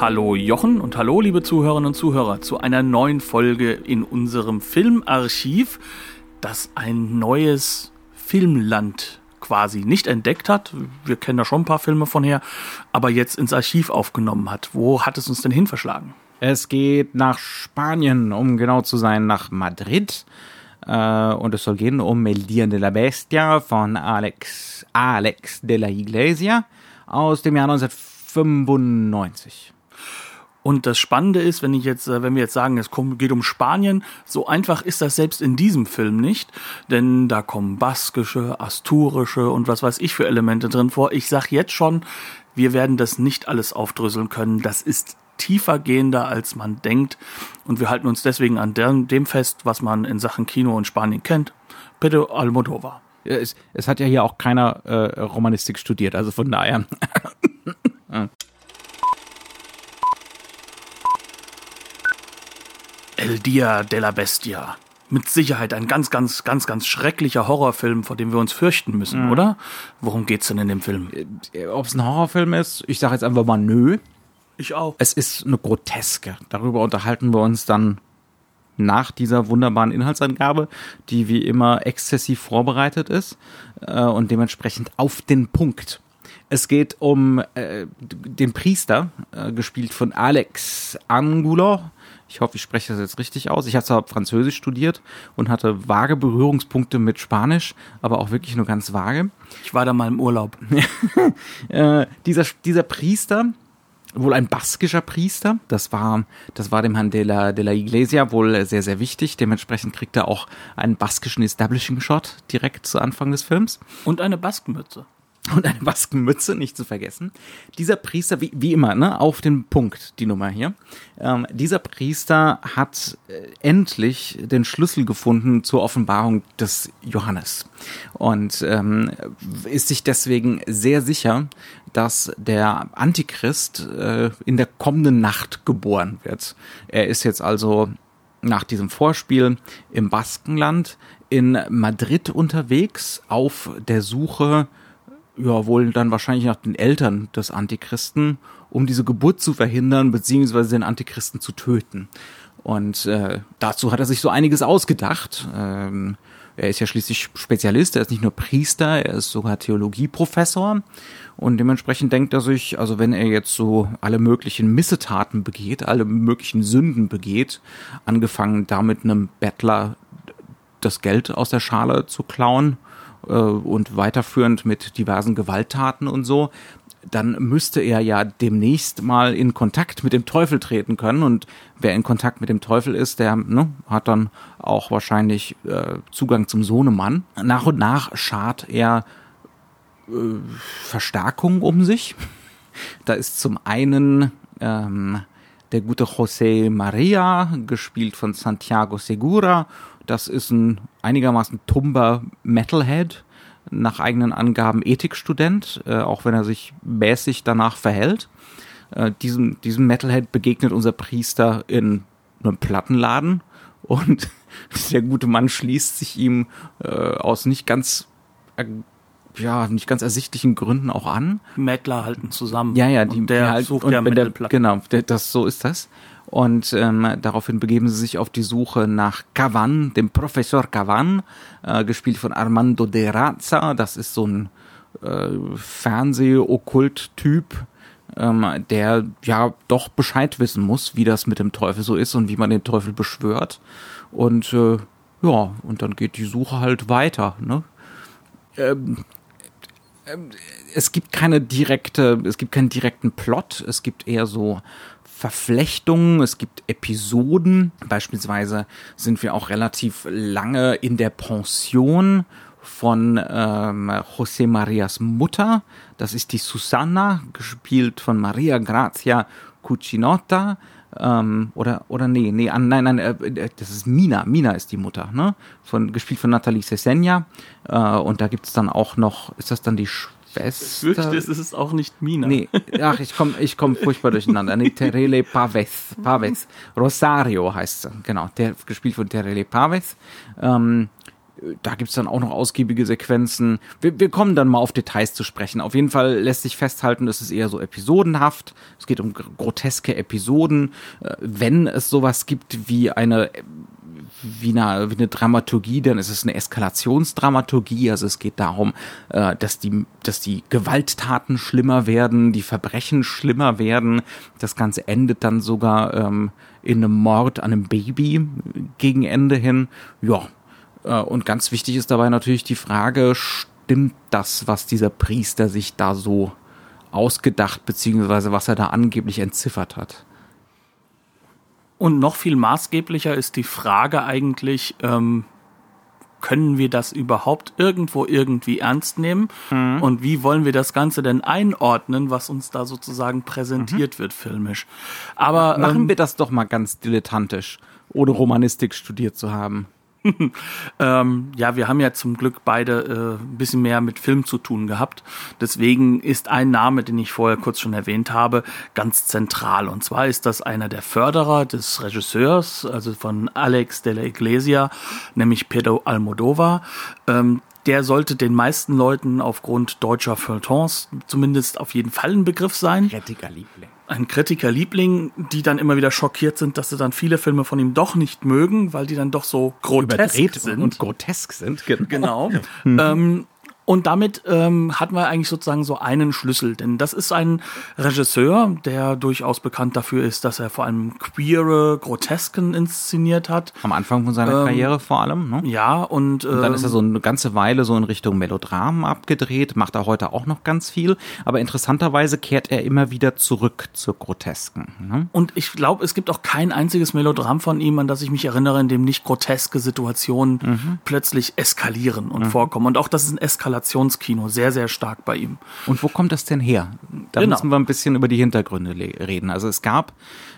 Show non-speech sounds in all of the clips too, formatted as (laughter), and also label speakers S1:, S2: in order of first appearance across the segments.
S1: Hallo Jochen und hallo liebe Zuhörerinnen und Zuhörer zu einer neuen Folge in unserem Filmarchiv, das ein neues Filmland quasi nicht entdeckt hat. Wir kennen da schon ein paar Filme von her, aber jetzt ins Archiv aufgenommen hat. Wo hat es uns denn hin verschlagen?
S2: Es geht nach Spanien, um genau zu sein, nach Madrid. Äh, und es soll gehen um El Dia de la Bestia von Alex, Alex de la Iglesia aus dem Jahr 1995.
S1: Und das Spannende ist, wenn ich jetzt, äh, wenn wir jetzt sagen, es geht um Spanien, so einfach ist das selbst in diesem Film nicht, denn da kommen baskische, asturische und was weiß ich für Elemente drin vor. Ich sag jetzt schon, wir werden das nicht alles aufdröseln können. Das ist tiefer gehender, als man denkt. Und wir halten uns deswegen an dem fest, was man in Sachen Kino in Spanien kennt. Pedro Almodovar.
S2: Es, es hat ja hier auch keiner äh, Romanistik studiert, also von daher. (laughs)
S1: El Dia de la Bestia. Mit Sicherheit ein ganz, ganz, ganz, ganz schrecklicher Horrorfilm, vor dem wir uns fürchten müssen, mhm. oder? Worum geht's denn in dem Film?
S2: Ob es ein Horrorfilm ist, ich sage jetzt einfach mal nö.
S1: Ich auch.
S2: Es ist eine Groteske. Darüber unterhalten wir uns dann nach dieser wunderbaren Inhaltsangabe, die wie immer exzessiv vorbereitet ist äh, und dementsprechend auf den Punkt. Es geht um äh, den Priester, äh, gespielt von Alex Angulo, ich hoffe, ich spreche das jetzt richtig aus. Ich habe zwar Französisch studiert und hatte vage Berührungspunkte mit Spanisch, aber auch wirklich nur ganz vage.
S1: Ich war da mal im Urlaub. (laughs)
S2: äh, dieser, dieser Priester, wohl ein baskischer Priester, das war, das war dem Herrn de la, de la Iglesia wohl sehr, sehr wichtig. Dementsprechend kriegt er auch einen baskischen Establishing Shot direkt zu Anfang des Films.
S1: Und eine Baskenmütze
S2: und eine Baskenmütze, nicht zu vergessen. Dieser Priester, wie, wie immer, ne, auf den Punkt, die Nummer hier. Ähm, dieser Priester hat äh, endlich den Schlüssel gefunden zur Offenbarung des Johannes und ähm, ist sich deswegen sehr sicher, dass der Antichrist äh, in der kommenden Nacht geboren wird. Er ist jetzt also nach diesem Vorspiel im Baskenland in Madrid unterwegs auf der Suche ja, wohl dann wahrscheinlich nach den Eltern des Antichristen, um diese Geburt zu verhindern, beziehungsweise den Antichristen zu töten. Und äh, dazu hat er sich so einiges ausgedacht. Ähm, er ist ja schließlich Spezialist, er ist nicht nur Priester, er ist sogar Theologieprofessor. Und dementsprechend denkt er sich, also wenn er jetzt so alle möglichen Missetaten begeht, alle möglichen Sünden begeht, angefangen damit einem Bettler das Geld aus der Schale zu klauen, äh, und weiterführend mit diversen Gewalttaten und so, dann müsste er ja demnächst mal in Kontakt mit dem Teufel treten können. Und wer in Kontakt mit dem Teufel ist, der ne, hat dann auch wahrscheinlich äh, Zugang zum Sohnemann. Nach und nach schart er äh, Verstärkung um sich. Da ist zum einen ähm, der gute José Maria, gespielt von Santiago Segura, das ist ein einigermaßen tumber Metalhead, nach eigenen Angaben Ethikstudent, äh, auch wenn er sich mäßig danach verhält. Äh, diesem, diesem Metalhead begegnet unser Priester in einem Plattenladen und (laughs) der gute Mann schließt sich ihm äh, aus nicht ganz ja, nicht ganz ersichtlichen Gründen auch an.
S1: Mettler halten zusammen.
S2: Ja, ja, die,
S1: und der
S2: die halt,
S1: sucht
S2: und
S1: ja Metalplatten.
S2: Genau, der, das, so ist das. Und ähm, daraufhin begeben sie sich auf die Suche nach Cavan, dem Professor Cavan, äh, gespielt von Armando de Razza. Das ist so ein äh, Fernseh-Okkult-Typ, ähm, der ja doch Bescheid wissen muss, wie das mit dem Teufel so ist und wie man den Teufel beschwört. Und äh, ja, und dann geht die Suche halt weiter. Ne? Ähm, ähm es gibt keine direkte, es gibt keinen direkten Plot. Es gibt eher so Verflechtungen, es gibt Episoden. Beispielsweise sind wir auch relativ lange in der Pension von ähm, José Marias Mutter. Das ist die Susanna, gespielt von Maria Grazia Cucinotta, äh, Ähm, oder, oder nee, nee, nein, nein, äh, das ist Mina. Mina ist die Mutter, ne? Von, gespielt von Nathalie Sesenia. Äh, und da gibt's dann auch noch, ist das dann die Schwester?
S1: Ich fürchte, es ist auch nicht Mina.
S2: Nee, ach, ich komme ich komm furchtbar durcheinander. Nee, Terele Pavez. Pavez. Rosario heißt sie, genau. Der, gespielt von Terele Pavez. Ähm, da gibt's dann auch noch ausgiebige Sequenzen. Wir, wir kommen dann mal auf Details zu sprechen. Auf jeden Fall lässt sich festhalten, es ist eher so episodenhaft. Es geht um groteske Episoden. Äh, Wenn es sowas gibt wie eine wie eine, wie eine Dramaturgie, dann ist es eine Eskalationsdramaturgie. Also es geht darum, äh, dass die, dass die Gewalttaten schlimmer werden, die Verbrechen schlimmer werden. Das Ganze endet dann sogar ähm, in einem Mord an einem Baby gegen Ende hin. Ja, äh, und ganz wichtig ist dabei natürlich die Frage, stimmt das, was dieser Priester sich da so ausgedacht, beziehungsweise was er da angeblich entziffert hat?
S1: Und noch viel maßgeblicher ist die Frage eigentlich, ähm, können wir das überhaupt irgendwo irgendwie ernst nehmen? Mhm. Und wie wollen wir das Ganze denn einordnen, was uns da sozusagen präsentiert mhm. wird filmisch? Aber
S2: machen ähm, wir das doch mal ganz dilettantisch, ohne Romanistik studiert zu haben. (laughs)
S1: ähm, ja, wir haben ja zum Glück beide äh, ein bisschen mehr mit Film zu tun gehabt. Deswegen ist ein Name, den ich vorher kurz schon erwähnt habe, ganz zentral. Und zwar ist das einer der Förderer des Regisseurs, also von Alex de la Iglesia, nämlich Pedro Almodovar. Ähm, der sollte den meisten Leuten aufgrund deutscher Feuilletons zumindest auf jeden Fall ein Begriff sein.
S2: Kritiker Liebling
S1: ein Kritikerliebling, die dann immer wieder schockiert sind, dass sie dann viele Filme von ihm doch nicht mögen, weil die dann doch so grotesk sind.
S2: Und grotesk sind,
S1: genau. genau. (laughs) Mhm. Ähm, und damit ähm, hatten wir eigentlich sozusagen so einen Schlüssel, denn das ist ein Regisseur, der durchaus bekannt dafür ist, dass er vor allem queere Grotesken inszeniert hat.
S2: Am Anfang von seiner ähm, Karriere vor allem, ne?
S1: Ja, und,
S2: und dann ist er so eine ganze Weile so in Richtung Melodramen abgedreht, macht er heute auch noch ganz viel, aber interessanterweise kehrt er immer wieder zurück zur Grotesken. Ne?
S1: Und ich glaube, es gibt auch kein einziges Melodram von ihm, an das ich mich erinnere, in dem nicht groteske Situationen mhm. plötzlich eskalieren und mhm. vorkommen. Und auch das ist ein Eskalation Installationskino sehr, sehr stark bei ihm.
S2: Und wo kommt das denn her? Da genau. müssen wir ein bisschen über die Hintergründe reden. Also es gab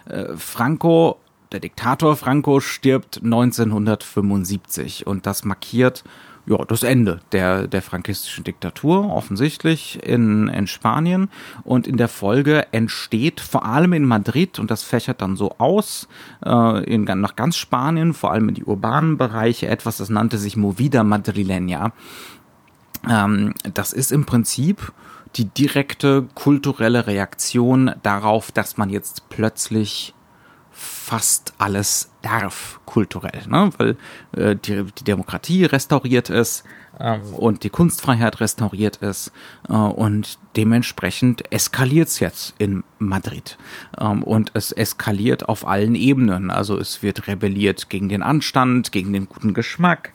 S2: äh, Franco, der Diktator Franco stirbt 1975 und das markiert ja, das Ende der, der frankistischen Diktatur, offensichtlich in, in Spanien. Und in der Folge entsteht vor allem in Madrid, und das fächert dann so aus, äh, in, nach ganz Spanien, vor allem in die urbanen Bereiche, etwas, das nannte sich Movida Madrileña. Ähm, das ist im Prinzip die direkte kulturelle Reaktion darauf, dass man jetzt plötzlich fast alles darf kulturell, ne? weil äh, die, die Demokratie restauriert ist äh, und die Kunstfreiheit restauriert ist äh, und dementsprechend eskaliert es jetzt in Madrid. Ähm, und es eskaliert auf allen Ebenen, also es wird rebelliert gegen den Anstand, gegen den guten Geschmack,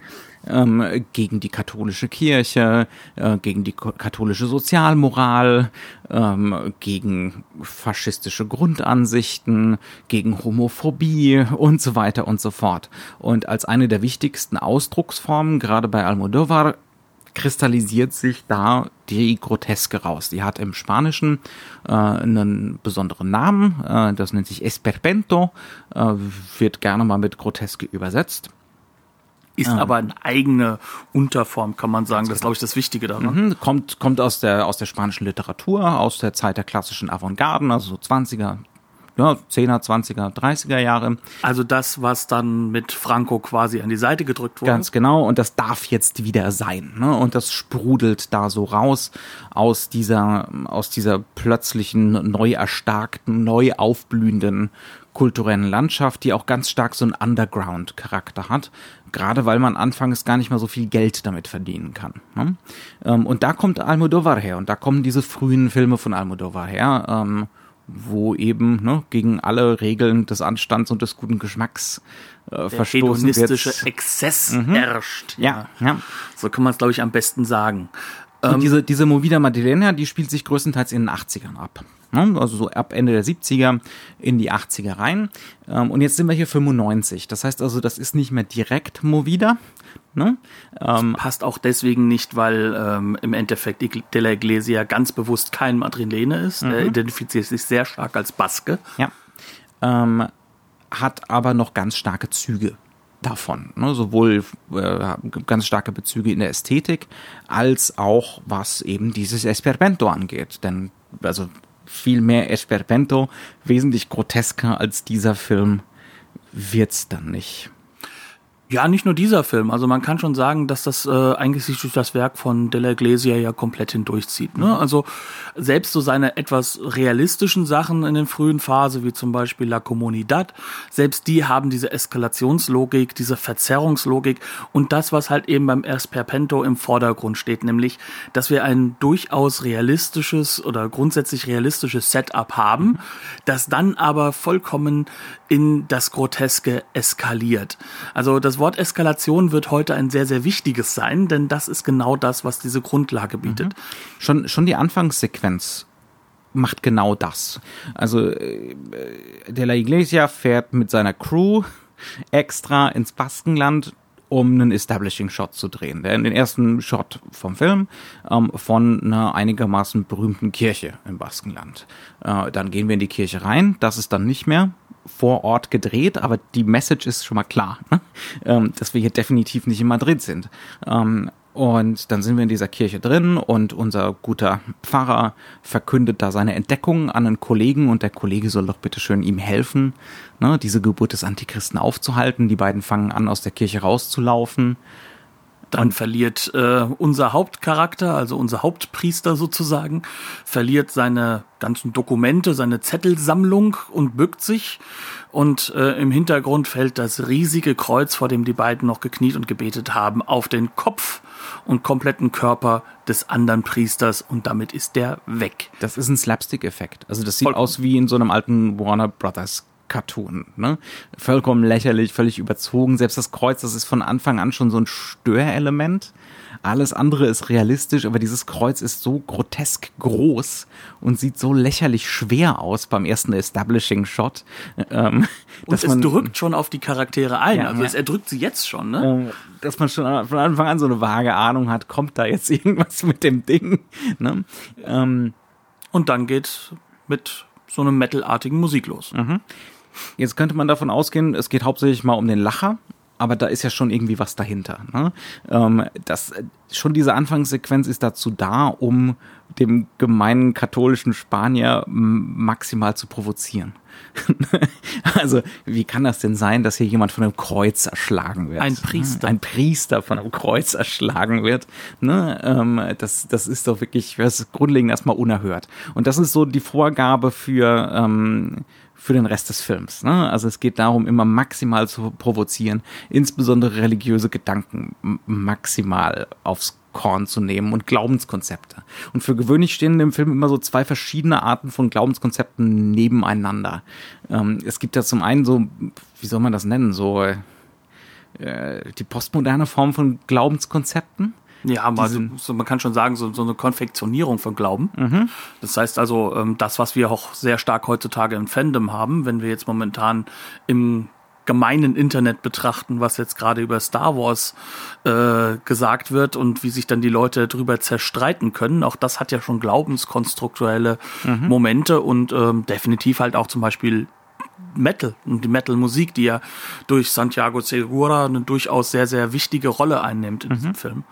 S2: ähm, gegen die katholische Kirche, äh, gegen die katholische Sozialmoral, ähm, gegen faschistische Grundansichten, gegen Homophobie und so weiter und so fort. Und als eine der wichtigsten Ausdrucksformen, gerade bei Almodovar, kristallisiert sich da die Groteske raus. Die hat im Spanischen äh, einen besonderen Namen, äh, das nennt sich Esperpento, äh, wird gerne mal mit Groteske übersetzt.
S1: Ist ah. aber eine eigene Unterform, kann man sagen. Das ist, glaube ich, das Wichtige daran.
S2: Mhm. Kommt, kommt aus der, aus der spanischen Literatur, aus der Zeit der klassischen Avantgarden, also so 20er, ja, 10er, 20er, 30er Jahre.
S1: Also das, was dann mit Franco quasi an die Seite gedrückt wurde.
S2: Ganz genau. Und das darf jetzt wieder sein. Ne? Und das sprudelt da so raus aus dieser, aus dieser plötzlichen, neu erstarkten, neu aufblühenden kulturellen Landschaft, die auch ganz stark so einen Underground-Charakter hat gerade weil man anfangs gar nicht mehr so viel Geld damit verdienen kann. Ne? Ähm, und da kommt Almodovar her und da kommen diese frühen Filme von Almodovar her, ähm, wo eben ne, gegen alle Regeln des Anstands und des guten Geschmacks äh, Der verstoßen
S1: wird. Exzess mhm. herrscht.
S2: Ja. ja, ja.
S1: So kann man es, glaube ich, am besten sagen.
S2: Und ähm, diese, diese Movida Madrilena, die spielt sich größtenteils in den 80ern ab. Ne? Also so ab Ende der 70er in die 80er rein. Ähm, und jetzt sind wir hier 95. Das heißt also, das ist nicht mehr direkt Movida. Ne?
S1: Ähm, passt auch deswegen nicht, weil ähm, im Endeffekt De La Iglesia ganz bewusst kein Madrilene ist. Mhm. Er identifiziert sich sehr stark als Baske.
S2: Ja. Ähm, hat aber noch ganz starke Züge davon. Ne? Sowohl äh, ganz starke Bezüge in der Ästhetik als auch was eben dieses Esperpento angeht. Denn also viel mehr Esperpento, wesentlich grotesker als dieser Film wird's dann nicht.
S1: Ja, nicht nur dieser Film. Also man kann schon sagen, dass das äh, eigentlich sich durch das Werk von Della Iglesia ja komplett hindurchzieht. Ne? Also selbst so seine etwas realistischen Sachen in den frühen Phase, wie zum Beispiel La Comunidad, selbst die haben diese Eskalationslogik, diese Verzerrungslogik und das, was halt eben beim Esperpento im Vordergrund steht, nämlich, dass wir ein durchaus realistisches oder grundsätzlich realistisches Setup haben, das dann aber vollkommen in das Groteske eskaliert. Also das Wort Eskalation wird heute ein sehr, sehr wichtiges sein, denn das ist genau das, was diese Grundlage bietet. Mhm.
S2: Schon, schon die Anfangssequenz macht genau das. Also äh, De La Iglesia fährt mit seiner Crew extra ins Baskenland, um einen Establishing Shot zu drehen. Den ersten Shot vom Film ähm, von einer einigermaßen berühmten Kirche im Baskenland. Äh, dann gehen wir in die Kirche rein. Das ist dann nicht mehr vor Ort gedreht, aber die Message ist schon mal klar, ne? ähm, dass wir hier definitiv nicht in Madrid sind. Ähm, und dann sind wir in dieser Kirche drin und unser guter Pfarrer verkündet da seine Entdeckung an einen Kollegen und der Kollege soll doch bitte schön ihm helfen, ne, diese Geburt des Antichristen aufzuhalten. Die beiden fangen an, aus der Kirche rauszulaufen.
S1: Dann verliert äh, unser Hauptcharakter, also unser Hauptpriester sozusagen, verliert seine ganzen Dokumente, seine Zettelsammlung und bückt sich. Und äh, im Hintergrund fällt das riesige Kreuz, vor dem die beiden noch gekniet und gebetet haben, auf den Kopf und kompletten Körper des anderen Priesters und damit ist der weg.
S2: Das ist ein Slapstick-Effekt. Also das sieht Voll aus wie in so einem alten Warner Brothers Cartoon. Ne? Vollkommen lächerlich, völlig überzogen. Selbst das Kreuz, das ist von Anfang an schon so ein Störelement. Alles andere ist realistisch, aber dieses Kreuz ist so grotesk groß und sieht so lächerlich schwer aus beim ersten Establishing Shot.
S1: Ähm, und es man, drückt schon auf die Charaktere ein. Ja, also es erdrückt sie jetzt schon, ne?
S2: Äh, dass man schon von Anfang an so eine vage Ahnung hat, kommt da jetzt (laughs) irgendwas mit dem Ding. Ne? Ähm,
S1: und dann geht mit so einem metalartigen Musik los. Mhm.
S2: Jetzt könnte man davon ausgehen, es geht hauptsächlich mal um den Lacher, aber da ist ja schon irgendwie was dahinter. Ne? Ähm, das, schon diese Anfangssequenz ist dazu da, um dem gemeinen katholischen Spanier maximal zu provozieren. (laughs) also, wie kann das denn sein, dass hier jemand von einem Kreuz erschlagen wird?
S1: Ein Priester.
S2: Ein Priester von einem Kreuz erschlagen wird. Ne? Ähm, das, das ist doch wirklich, das ist grundlegend erstmal unerhört. Und das ist so die Vorgabe für, ähm, für den Rest des Films. Ne? Also es geht darum, immer maximal zu provozieren, insbesondere religiöse Gedanken maximal aufs Korn zu nehmen und Glaubenskonzepte. Und für gewöhnlich stehen dem Film immer so zwei verschiedene Arten von Glaubenskonzepten nebeneinander. Ähm, es gibt ja zum einen so, wie soll man das nennen, so äh, die postmoderne Form von Glaubenskonzepten
S1: ja, man, so, man kann schon sagen, so, so eine Konfektionierung von Glauben. Mhm. Das heißt also, ähm, das, was wir auch sehr stark heutzutage im Fandom haben, wenn wir jetzt momentan im gemeinen Internet betrachten, was jetzt gerade über Star Wars äh, gesagt wird und wie sich dann die Leute drüber zerstreiten können. Auch das hat ja schon glaubenskonstruktuelle mhm. Momente und ähm, definitiv halt auch zum Beispiel Metal und die Metal-Musik, die ja durch Santiago Segura eine durchaus sehr, sehr wichtige Rolle einnimmt in mhm. diesem Film.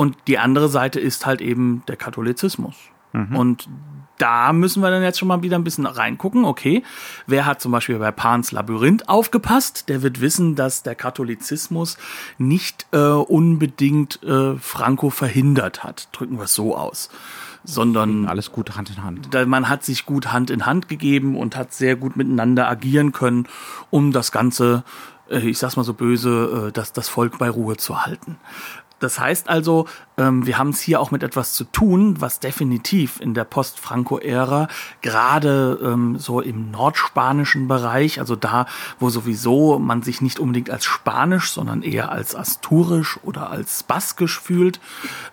S1: Und die andere Seite ist halt eben der Katholizismus. Mhm. Und da müssen wir dann jetzt schon mal wieder ein bisschen reingucken. Okay, wer hat zum Beispiel bei Pans Labyrinth aufgepasst? Der wird wissen, dass der Katholizismus nicht äh, unbedingt äh, Franco verhindert hat. Drücken wir es so aus. Sondern
S2: alles gut Hand in Hand.
S1: Man hat sich gut Hand in Hand gegeben und hat sehr gut miteinander agieren können, um das Ganze äh, ich sag's mal so böse, äh, das, das Volk bei Ruhe zu halten. Das heißt also, ähm, wir haben es hier auch mit etwas zu tun, was definitiv in der Post-Franco-Ära gerade ähm, so im nordspanischen Bereich, also da, wo sowieso man sich nicht unbedingt als Spanisch, sondern eher als Asturisch oder als Baskisch fühlt,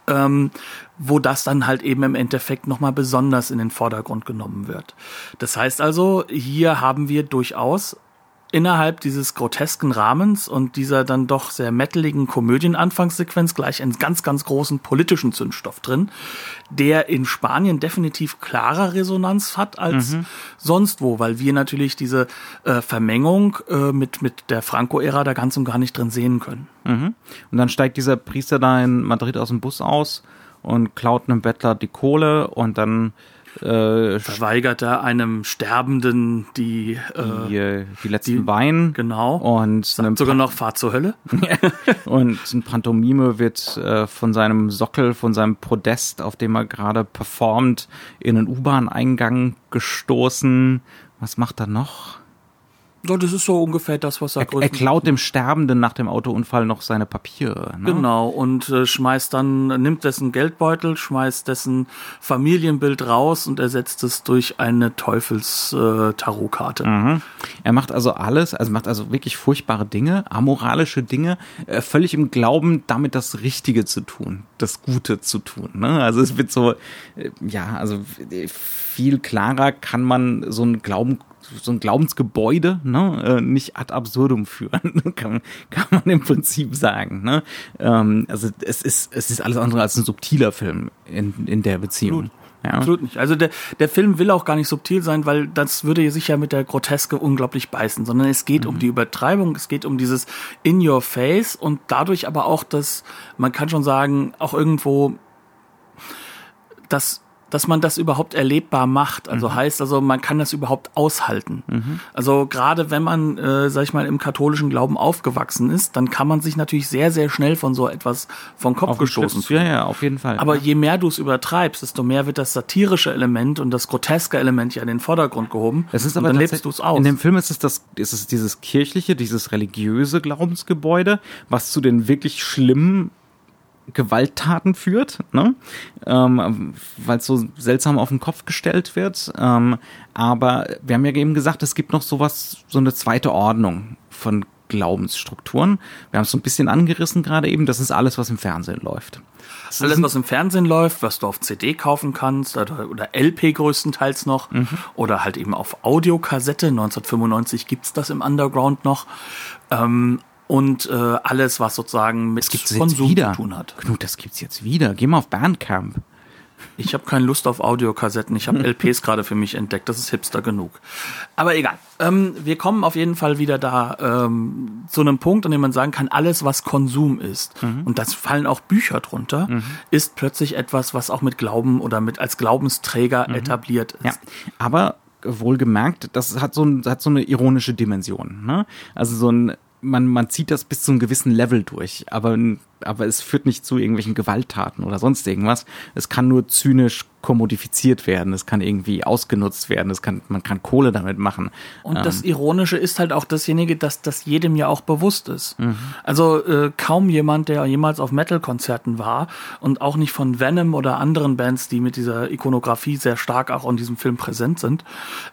S1: ähm, wo das dann halt eben im Endeffekt nochmal besonders in den Vordergrund genommen wird. Das heißt also, hier haben wir durchaus innerhalb dieses grotesken Rahmens und dieser dann doch sehr metaligen Komödien-Anfangssequenz gleich einen ganz, ganz großen politischen Zündstoff drin, der in Spanien definitiv klarer Resonanz hat als mhm. sonst wo, weil wir natürlich diese äh, Vermengung äh, mit, mit der Franco-Ära da ganz und gar nicht drin sehen können.
S2: Mhm. Und dann steigt dieser Priester da in Madrid aus dem Bus aus und klaut einem Bettler die Kohle und dann
S1: äh, verweigert er einem Sterbenden die,
S2: die, äh, die letzten die, Wein.
S1: Genau.
S2: Und
S1: sogar noch Fahrt zur Hölle. (laughs)
S2: und ein Pantomime wird äh, von seinem Sockel, von seinem Podest, auf dem er gerade performt, in einen U-Bahn-Eingang gestoßen. Was macht er noch?
S1: Ja, das ist so ungefähr das, was
S2: er Er, er klaut dem Sterbenden nach dem Autounfall noch seine Papiere.
S1: Ne? Genau, und äh, schmeißt dann, nimmt dessen Geldbeutel, schmeißt dessen Familienbild raus und ersetzt es durch eine Teufels-Tarotkarte. Äh, mhm.
S2: Er macht also alles, also macht also wirklich furchtbare Dinge, amoralische Dinge, äh, völlig im Glauben, damit das Richtige zu tun, das Gute zu tun. Ne? Also es wird so, äh, ja, also äh, viel klarer kann man so einen Glauben so ein Glaubensgebäude ne, äh, nicht ad absurdum führen, (laughs) kann, kann man im Prinzip sagen. Ne? Ähm, also es ist, es ist alles andere als ein subtiler Film in, in der Beziehung.
S1: Ja. Absolut nicht. Also der, der Film will auch gar nicht subtil sein, weil das würde sich ja mit der Groteske unglaublich beißen, sondern es geht mhm. um die Übertreibung, es geht um dieses In Your Face und dadurch aber auch, dass man kann schon sagen, auch irgendwo das dass man das überhaupt erlebbar macht. Also mhm. heißt also, man kann das überhaupt aushalten. Mhm. Also gerade wenn man, äh, sag ich mal, im katholischen Glauben aufgewachsen ist, dann kann man sich natürlich sehr, sehr schnell von so etwas vom Kopf auf gestoßen
S2: fühlen. Ja, ja, auf jeden Fall.
S1: Aber
S2: ja.
S1: je mehr du es übertreibst, desto mehr wird das satirische Element und das groteske Element ja in den Vordergrund gehoben.
S2: Es ist aber dann lebst du es aus. In dem Film ist es das, ist es dieses kirchliche, dieses religiöse Glaubensgebäude, was zu den wirklich schlimmen Gewalttaten führt, ne? ähm, weil es so seltsam auf den Kopf gestellt wird. Ähm, aber wir haben ja eben gesagt, es gibt noch sowas, so eine zweite Ordnung von Glaubensstrukturen. Wir haben es so ein bisschen angerissen gerade eben. Das ist alles, was im Fernsehen läuft.
S1: Das alles, was im Fernsehen läuft, was du auf CD kaufen kannst oder, oder LP größtenteils noch mhm. oder halt eben auf Audiokassette. 1995 gibt's das im Underground noch. Ähm, und äh, alles, was sozusagen mit
S2: Konsum zu tun hat. Knut, das gibt's jetzt wieder. Geh mal auf Bandcamp.
S1: Ich habe keine Lust auf Audiokassetten. Ich habe LPs (laughs) gerade für mich entdeckt. Das ist hipster genug. Aber egal. Ähm, wir kommen auf jeden Fall wieder da ähm, zu einem Punkt, an dem man sagen kann, alles, was Konsum ist, mhm. und das fallen auch Bücher drunter, mhm. ist plötzlich etwas, was auch mit Glauben oder mit als Glaubensträger mhm. etabliert ist. Ja,
S2: aber wohlgemerkt, das hat so, ein, hat so eine ironische Dimension. Ne? Also so ein man, man zieht das bis zu einem gewissen Level durch, aber, aber es führt nicht zu irgendwelchen Gewalttaten oder sonst irgendwas. Es kann nur zynisch kommodifiziert werden, es kann irgendwie ausgenutzt werden, es kann, man kann Kohle damit machen.
S1: Und ähm. das Ironische ist halt auch dasjenige, dass das jedem ja auch bewusst ist. Mhm. Also äh, kaum jemand, der jemals auf Metal-Konzerten war und auch nicht von Venom oder anderen Bands, die mit dieser Ikonografie sehr stark auch in diesem Film präsent sind,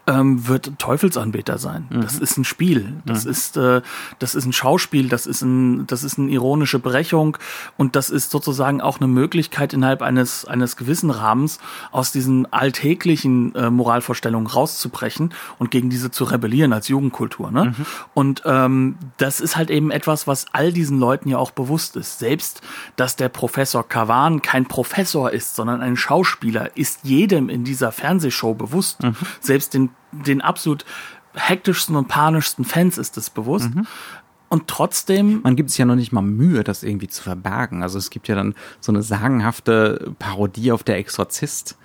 S1: ähm, wird Teufelsanbeter sein. Mhm. Das ist ein Spiel, das mhm. ist äh, das ist ein Schauspiel, das ist ein das ist eine ironische Brechung und das ist sozusagen auch eine Möglichkeit innerhalb eines eines gewissen Rahmens aus diesen alltäglichen äh, Moralvorstellungen rauszubrechen und gegen diese zu rebellieren als Jugendkultur. Ne? Mhm. Und ähm, das ist halt eben etwas, was all diesen Leuten ja auch bewusst ist. Selbst, dass der Professor Kavan kein Professor ist, sondern ein Schauspieler, ist jedem in dieser Fernsehshow bewusst. Mhm. Selbst den, den absolut hektischsten und panischsten Fans ist es bewusst. Mhm. Und trotzdem.
S2: Man gibt es ja noch nicht mal Mühe, das irgendwie zu verbergen. Also es gibt ja dann so eine sagenhafte Parodie auf der Exorzist,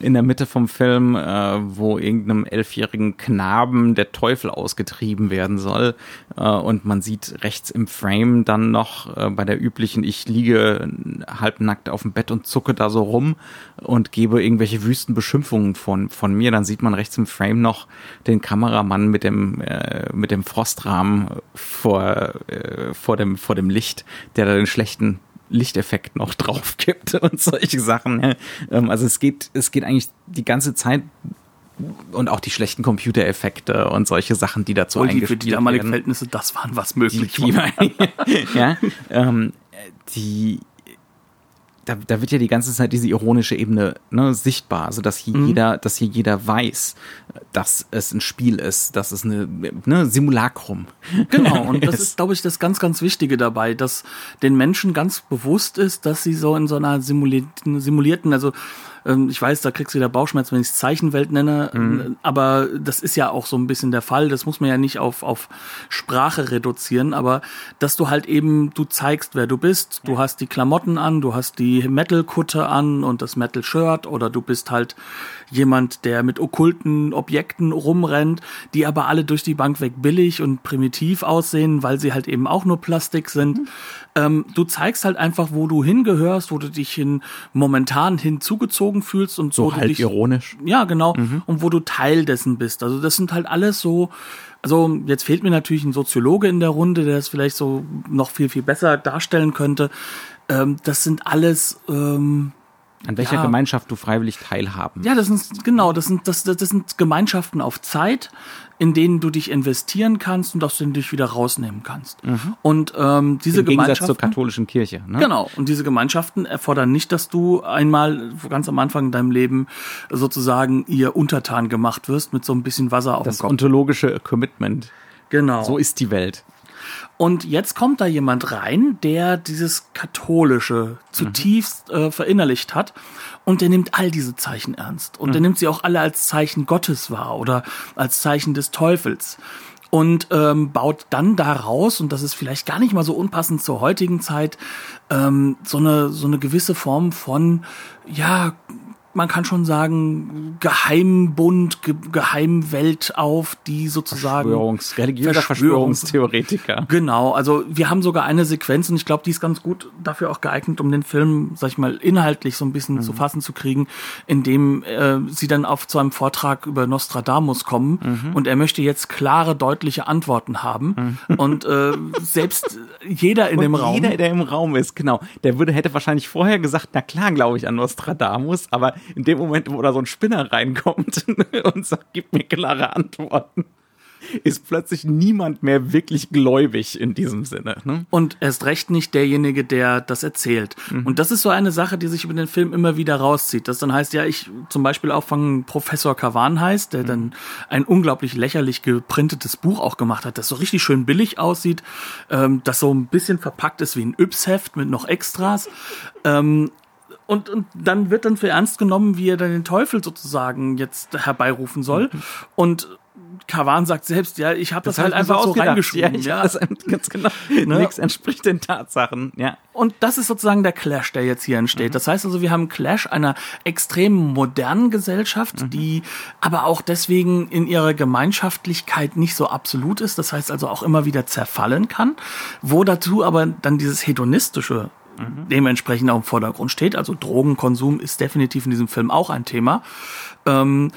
S2: in der Mitte vom Film, äh, wo irgendeinem elfjährigen Knaben der Teufel ausgetrieben werden soll. Äh, und man sieht rechts im Frame dann noch äh, bei der üblichen, ich liege halbnackt auf dem Bett und zucke da so rum und gebe irgendwelche wüsten Beschimpfungen von, von mir. Dann sieht man rechts im Frame noch den Kameramann mit dem, äh, mit dem Frostrahmen vor, äh, vor, dem, vor dem Licht, der da den schlechten Lichteffekt noch (laughs) drauf gibt und solche Sachen. Ähm, also es geht, es geht eigentlich die ganze Zeit und auch die schlechten Computereffekte und solche Sachen, die dazu eingespielt werden. Für die damaligen
S1: Verhältnisse, das waren was möglich.
S2: Die, die, (laughs) ja, (laughs) ähm, die da, da wird ja die ganze Zeit diese ironische Ebene ne, sichtbar, also dass hier
S1: Mhm.
S2: jeder, dass hier jeder weiß, dass es ein Spiel ist, dass es eine ne, Simulacrum. (laughs)
S1: Genau, und das ist, glaube ich, das ganz, ganz Wichtige dabei, dass den Menschen ganz bewusst ist, dass sie so in so einer simulierten, simulierten also ich weiß, da kriegst du wieder Bauchschmerzen, wenn ich es Zeichenwelt nenne,
S2: Mhm.
S1: aber das ist ja auch so ein bisschen der Fall. Das muss man ja nicht auf, auf Sprache reduzieren, aber dass du halt eben, du zeigst, wer du bist. Du hast die Klamotten an, du hast die Metal-Kutte an und das Metal-Shirt oder du bist halt jemand, der mit okkulten Objekten rumrennt, die aber alle durch die Bank weg billig und primitiv aussehen, weil sie halt eben auch nur Plastik sind. Ähm, du zeigst halt einfach, wo du hingehörst, wo du dich hin momentan hinzugezogen fühlst und
S2: So
S1: wo du
S2: halb
S1: dich
S2: ironisch.
S1: ja, genau. Und wo du Teil dessen bist. Also das sind halt alles so. Also jetzt fehlt mir natürlich ein Soziologe in der Runde, der es vielleicht so noch viel, viel besser darstellen könnte. Ähm, das sind alles. Ähm,
S2: An welcher
S1: Ja.
S2: Gemeinschaft du freiwillig teilhaben.
S1: ja, das sind genau, das sind das, das, das sind Gemeinschaften auf Zeit, in denen du dich investieren kannst und aus denen du dich wieder rausnehmen kannst. Und ähm, diese
S2: Im Gegensatz
S1: Gemeinschaften
S2: zur katholischen Kirche. Ne?
S1: Genau. Und diese Gemeinschaften erfordern nicht, dass du einmal ganz am Anfang in deinem Leben sozusagen ihr untertan gemacht wirst mit so ein bisschen Wasser auf
S2: Das
S1: dem Kopf.
S2: ontologische Commitment.
S1: Genau.
S2: So ist die Welt.
S1: Und jetzt kommt da jemand rein, der dieses Katholische zutiefst äh, verinnerlicht hat. Und der nimmt all diese Zeichen ernst. Und der nimmt sie auch alle als Zeichen Gottes wahr oder als Zeichen des Teufels. Und ähm, baut dann daraus, und das ist vielleicht gar nicht mal so unpassend zur heutigen Zeit, ähm, so, eine, so eine gewisse Form von, ja, man kann schon sagen, Geheimbund, Ge Geheimwelt auf, die sozusagen
S2: Verschwörungs religiöser
S1: Verschwörungs-
S2: Verschwörungstheoretiker.
S1: Genau, also wir haben sogar eine Sequenz und ich glaube, die ist ganz gut dafür auch geeignet, um den Film, sag ich mal, inhaltlich so ein bisschen zu fassen zu kriegen, indem äh, sie dann auf zu einem Vortrag über Nostradamus kommen und er möchte jetzt klare, deutliche Antworten haben und äh, selbst jeder in
S2: Und
S1: dem Raum
S2: Jeder, der im Raum ist, genau. Der würde, hätte wahrscheinlich vorher gesagt, na klar, glaube ich an Nostradamus, aber in dem Moment, wo da so ein Spinner reinkommt (laughs) und sagt, gib mir klare Antworten, ist plötzlich niemand mehr wirklich gläubig in diesem Sinne. Ne?
S1: Und erst recht nicht derjenige, der das erzählt. Und das ist so eine Sache, die sich über den Film immer wieder rauszieht. Das dann heißt, ja, ich zum Beispiel auch von Professor Kavan heißt, der dann ein unglaublich lächerlich geprintetes Buch auch gemacht hat, das so richtig schön billig aussieht, ähm, das so ein bisschen verpackt ist wie ein Yps-Heft mit noch Extras. Ähm, und, und dann wird dann für ernst genommen, wie er dann den Teufel sozusagen jetzt herbeirufen soll. Und Kavan sagt selbst, ja, ich habe das, halt
S2: ich mir
S1: einfach so reingeschrieben.
S2: Ja,
S1: ja.
S2: das ganz genau. (laughs)
S1: Ne?
S2: Nichts entspricht den Tatsachen. Ja.
S1: Und das ist sozusagen der Clash, der jetzt hier entsteht. Das heißt also, wir haben einen Clash einer extrem modernen Gesellschaft, die aber auch deswegen in ihrer Gemeinschaftlichkeit nicht so absolut ist. Das heißt also auch immer wieder zerfallen kann, wo dazu aber dann dieses hedonistische dementsprechend auch im Vordergrund steht. Also Drogenkonsum ist definitiv in diesem Film auch ein Thema. Ähm,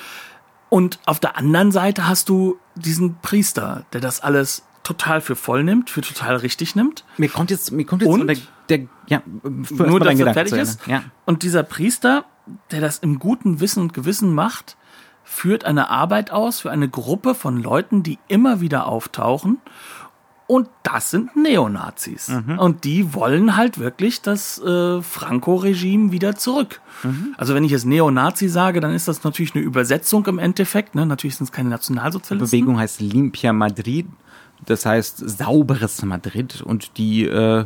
S1: und auf der anderen Seite hast du diesen Priester, der das alles total für voll nimmt, für total richtig nimmt.
S2: Mir kommt jetzt, mir kommt jetzt
S1: Und?
S2: der, der, ja,
S1: nur, dass er fertig ist.
S2: Ja.
S1: Und dieser Priester, der das im guten Wissen und Gewissen macht, führt eine Arbeit aus für eine Gruppe von Leuten, die immer wieder auftauchen. Und das sind Neonazis.
S2: Mhm.
S1: Und die wollen halt wirklich das äh, Franco-Regime wieder zurück.
S2: Mhm.
S1: Also wenn ich jetzt Neonazi sage, dann ist das natürlich eine Übersetzung im Endeffekt. Ne? Natürlich sind es keine Nationalsozialisten.
S2: Bewegung heißt Limpia Madrid, das heißt sauberes Madrid und die, äh,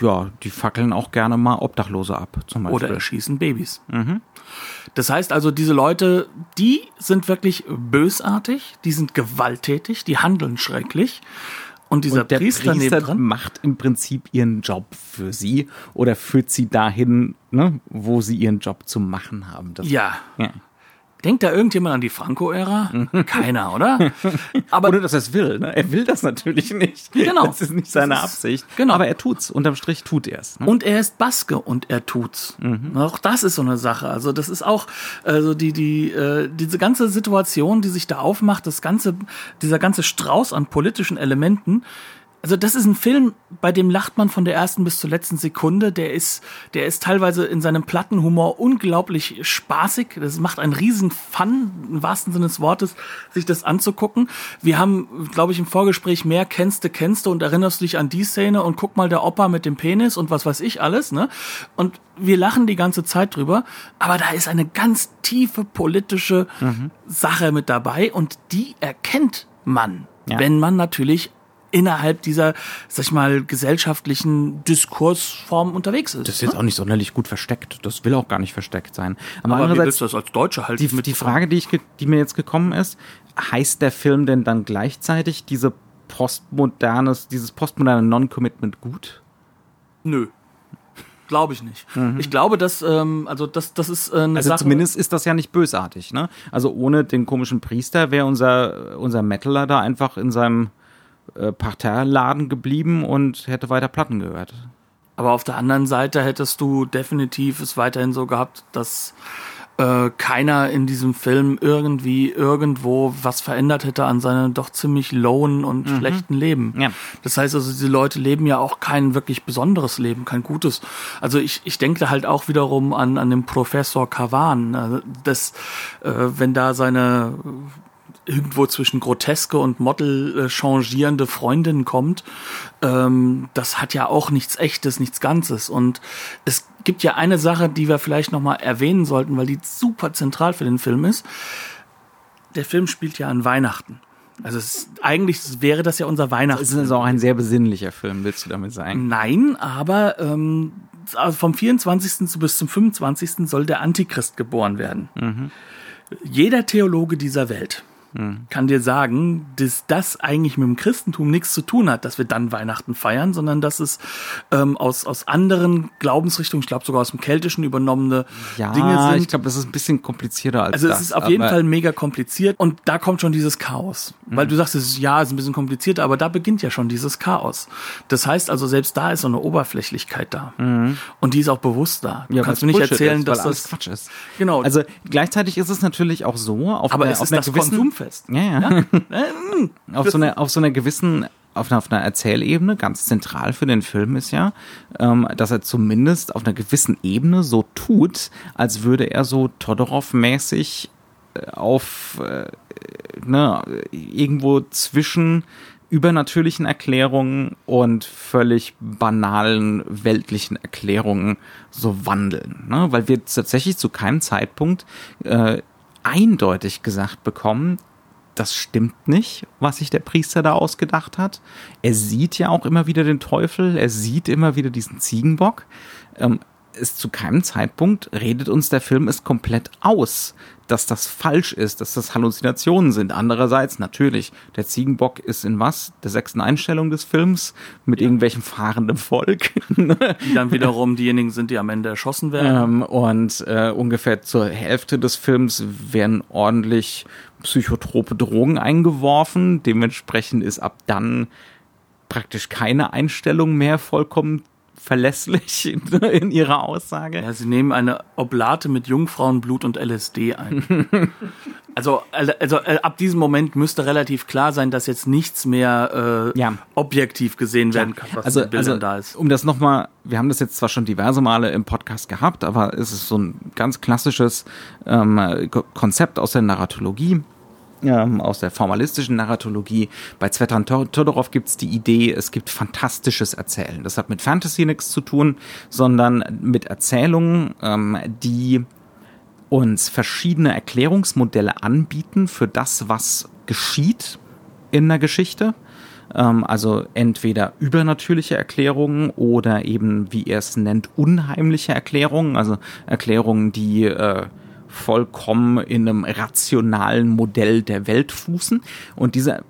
S2: ja, die fackeln auch gerne mal Obdachlose ab, zum Beispiel.
S1: Oder erschießen Babys.
S2: Mhm.
S1: Das heißt also, diese Leute, die sind wirklich bösartig, die sind gewalttätig, die handeln schrecklich. Und dieser
S2: und der
S1: Priester,
S2: Priester, macht im Prinzip ihren Job für sie oder führt sie dahin, ne, wo sie ihren Job zu machen haben. Das,
S1: ja.
S2: ja.
S1: Denkt da irgendjemand an die Franco-Ära? (laughs) Keiner, oder? Aber
S2: Oder dass er es will. Ne? Er will das natürlich nicht.
S1: Genau.
S2: Das ist nicht seine
S1: ist-
S2: Absicht.
S1: genau.
S2: Aber er tut's. Unterm Strich tut er es. Ne?
S1: Und er ist Baske und er tut's. Auch das ist so eine Sache. Also das ist auch also die die äh, diese ganze Situation, die sich da aufmacht, das ganze dieser ganze Strauß an politischen Elementen Also das ist ein Film, bei dem lacht man von der ersten bis zur letzten Sekunde. Der ist, der ist teilweise in seinem Plattenhumor unglaublich spaßig. Das macht einen riesen Fun, im wahrsten Sinne des Wortes, sich das anzugucken. Wir haben, glaube ich, im Vorgespräch mehr kennst du, kennst du und erinnerst dich an die Szene und guck mal der Opa mit dem Penis und was weiß ich alles, ne? Und wir lachen die ganze Zeit drüber, aber da ist eine ganz tiefe politische mhm. Sache mit dabei und die erkennt man, ja. wenn man natürlich innerhalb dieser, sag ich mal, gesellschaftlichen Diskursform unterwegs ist.
S2: Das ist jetzt ne? auch nicht sonderlich gut versteckt. Das will auch gar nicht versteckt sein.
S1: Aber, Aber wie du das als Deutsche halt
S2: die, die Frage, die, ich, die mir jetzt gekommen ist, heißt der Film denn dann gleichzeitig diese postmodernes, dieses postmoderne Non-Commitment gut?
S1: Nö. Glaube ich nicht. Mhm. Ich glaube, dass, ähm, also das, das ist äh, eine
S2: also
S1: Sache.
S2: Zumindest ist das ja nicht bösartig, ne? Also ohne den komischen Priester wäre unser, unser Metaler da einfach in seinem äh, Parterreladen geblieben und hätte weiter Platten gehört.
S1: Aber auf der anderen Seite hättest du definitiv es weiterhin so gehabt, dass äh, keiner in diesem Film irgendwie irgendwo was verändert hätte an seinem doch ziemlich lowen und mhm. schlechten Leben. Ja. Das heißt also, diese Leute leben ja auch kein wirklich besonderes Leben, kein gutes. Also ich, ich denke halt auch wiederum an, an den Professor Kavan, äh, dass äh, wenn da seine irgendwo zwischen Groteske und Model äh, changierende Freundin kommt, ähm, das hat ja auch nichts Echtes, nichts Ganzes. Und es gibt ja eine Sache, die wir vielleicht nochmal erwähnen sollten, weil die super zentral für den Film ist. Der Film spielt ja an Weihnachten. Also es, eigentlich wäre das ja unser Weihnachtsfilm.
S2: Es ist auch ein sehr besinnlicher Film, willst du damit sagen?
S1: Nein, aber ähm, also vom 24. bis zum 25. soll der Antichrist geboren werden. Mhm. Jeder Theologe dieser Welt mhm. kann dir sagen, dass das eigentlich mit dem Christentum nichts zu tun hat, dass wir dann Weihnachten feiern, sondern dass es ähm, aus, aus anderen Glaubensrichtungen, ich glaube sogar aus dem Keltischen übernommene
S2: ja,
S1: Dinge sind.
S2: ich glaube, das ist ein bisschen komplizierter als
S1: Also
S2: das,
S1: es ist auf jeden Fall mega kompliziert und da kommt schon dieses Chaos. Mhm. Weil du sagst, es ist, ja, es ist ein bisschen komplizierter, aber da beginnt ja schon dieses Chaos. Das heißt also, selbst da ist so eine Oberflächlichkeit da. Mhm. Und die ist auch bewusst da.
S2: Du ja, kannst mir nicht erzählen, ist, dass das
S1: Quatsch ist.
S2: Genau. Also gleichzeitig ist es natürlich auch so,
S1: auf aber der, es ist auf das gewissen,
S2: fest. Ja, ja. ja? (laughs) auf, so einer, auf so einer gewissen auf einer, auf einer Erzählebene, ganz zentral für den Film ist ja, ähm, dass er zumindest auf einer gewissen Ebene so tut, als würde er so Todorov-mäßig äh, auf äh, ne, irgendwo zwischen übernatürlichen Erklärungen und völlig banalen weltlichen Erklärungen so wandeln. Ne? Weil wir tatsächlich zu keinem Zeitpunkt äh, eindeutig gesagt bekommen, das stimmt nicht, was sich der Priester da ausgedacht hat. Er sieht ja auch immer wieder den Teufel, er sieht immer wieder diesen Ziegenbock. Ähm, ist zu keinem Zeitpunkt redet uns der Film es komplett aus, dass das falsch ist, dass das Halluzinationen sind. Andererseits natürlich, der Ziegenbock ist in was? Der sechsten Einstellung des Films mit ja. irgendwelchem fahrendem Volk.
S1: die dann (laughs) wiederum diejenigen sind, die am Ende erschossen werden.
S2: Ähm, und äh, ungefähr zur Hälfte des Films werden ordentlich psychotrope Drogen eingeworfen. Dementsprechend ist ab dann praktisch keine Einstellung mehr vollkommen verlässlich in, (laughs) in, ihrer Aussage.
S1: Ja, sie nehmen eine Oblate mit Jungfrauenblut und LSD ein. (laughs) also, also äh, ab diesem Moment müsste relativ klar sein, dass jetzt nichts mehr äh, ja. objektiv gesehen werden kann,
S2: was also, in Bildern also, da ist. Um das nochmal, wir haben das jetzt zwar schon diverse Male im Podcast gehabt, aber es ist so ein ganz klassisches ähm, Konzept aus der Narratologie ähm, aus der formalistischen Narratologie. Bei Zvetan Todorov gibt es die Idee, es gibt fantastisches Erzählen. Das hat mit Fantasy nichts zu tun, sondern mit Erzählungen, ähm, die uns verschiedene Erklärungsmodelle anbieten für das, was geschieht in der Geschichte. Ähm, also entweder übernatürliche Erklärungen oder eben, wie er es nennt, unheimliche Erklärungen, also Erklärungen, die äh, vollkommen in einem rationalen Modell der Welt fußen. Und diese,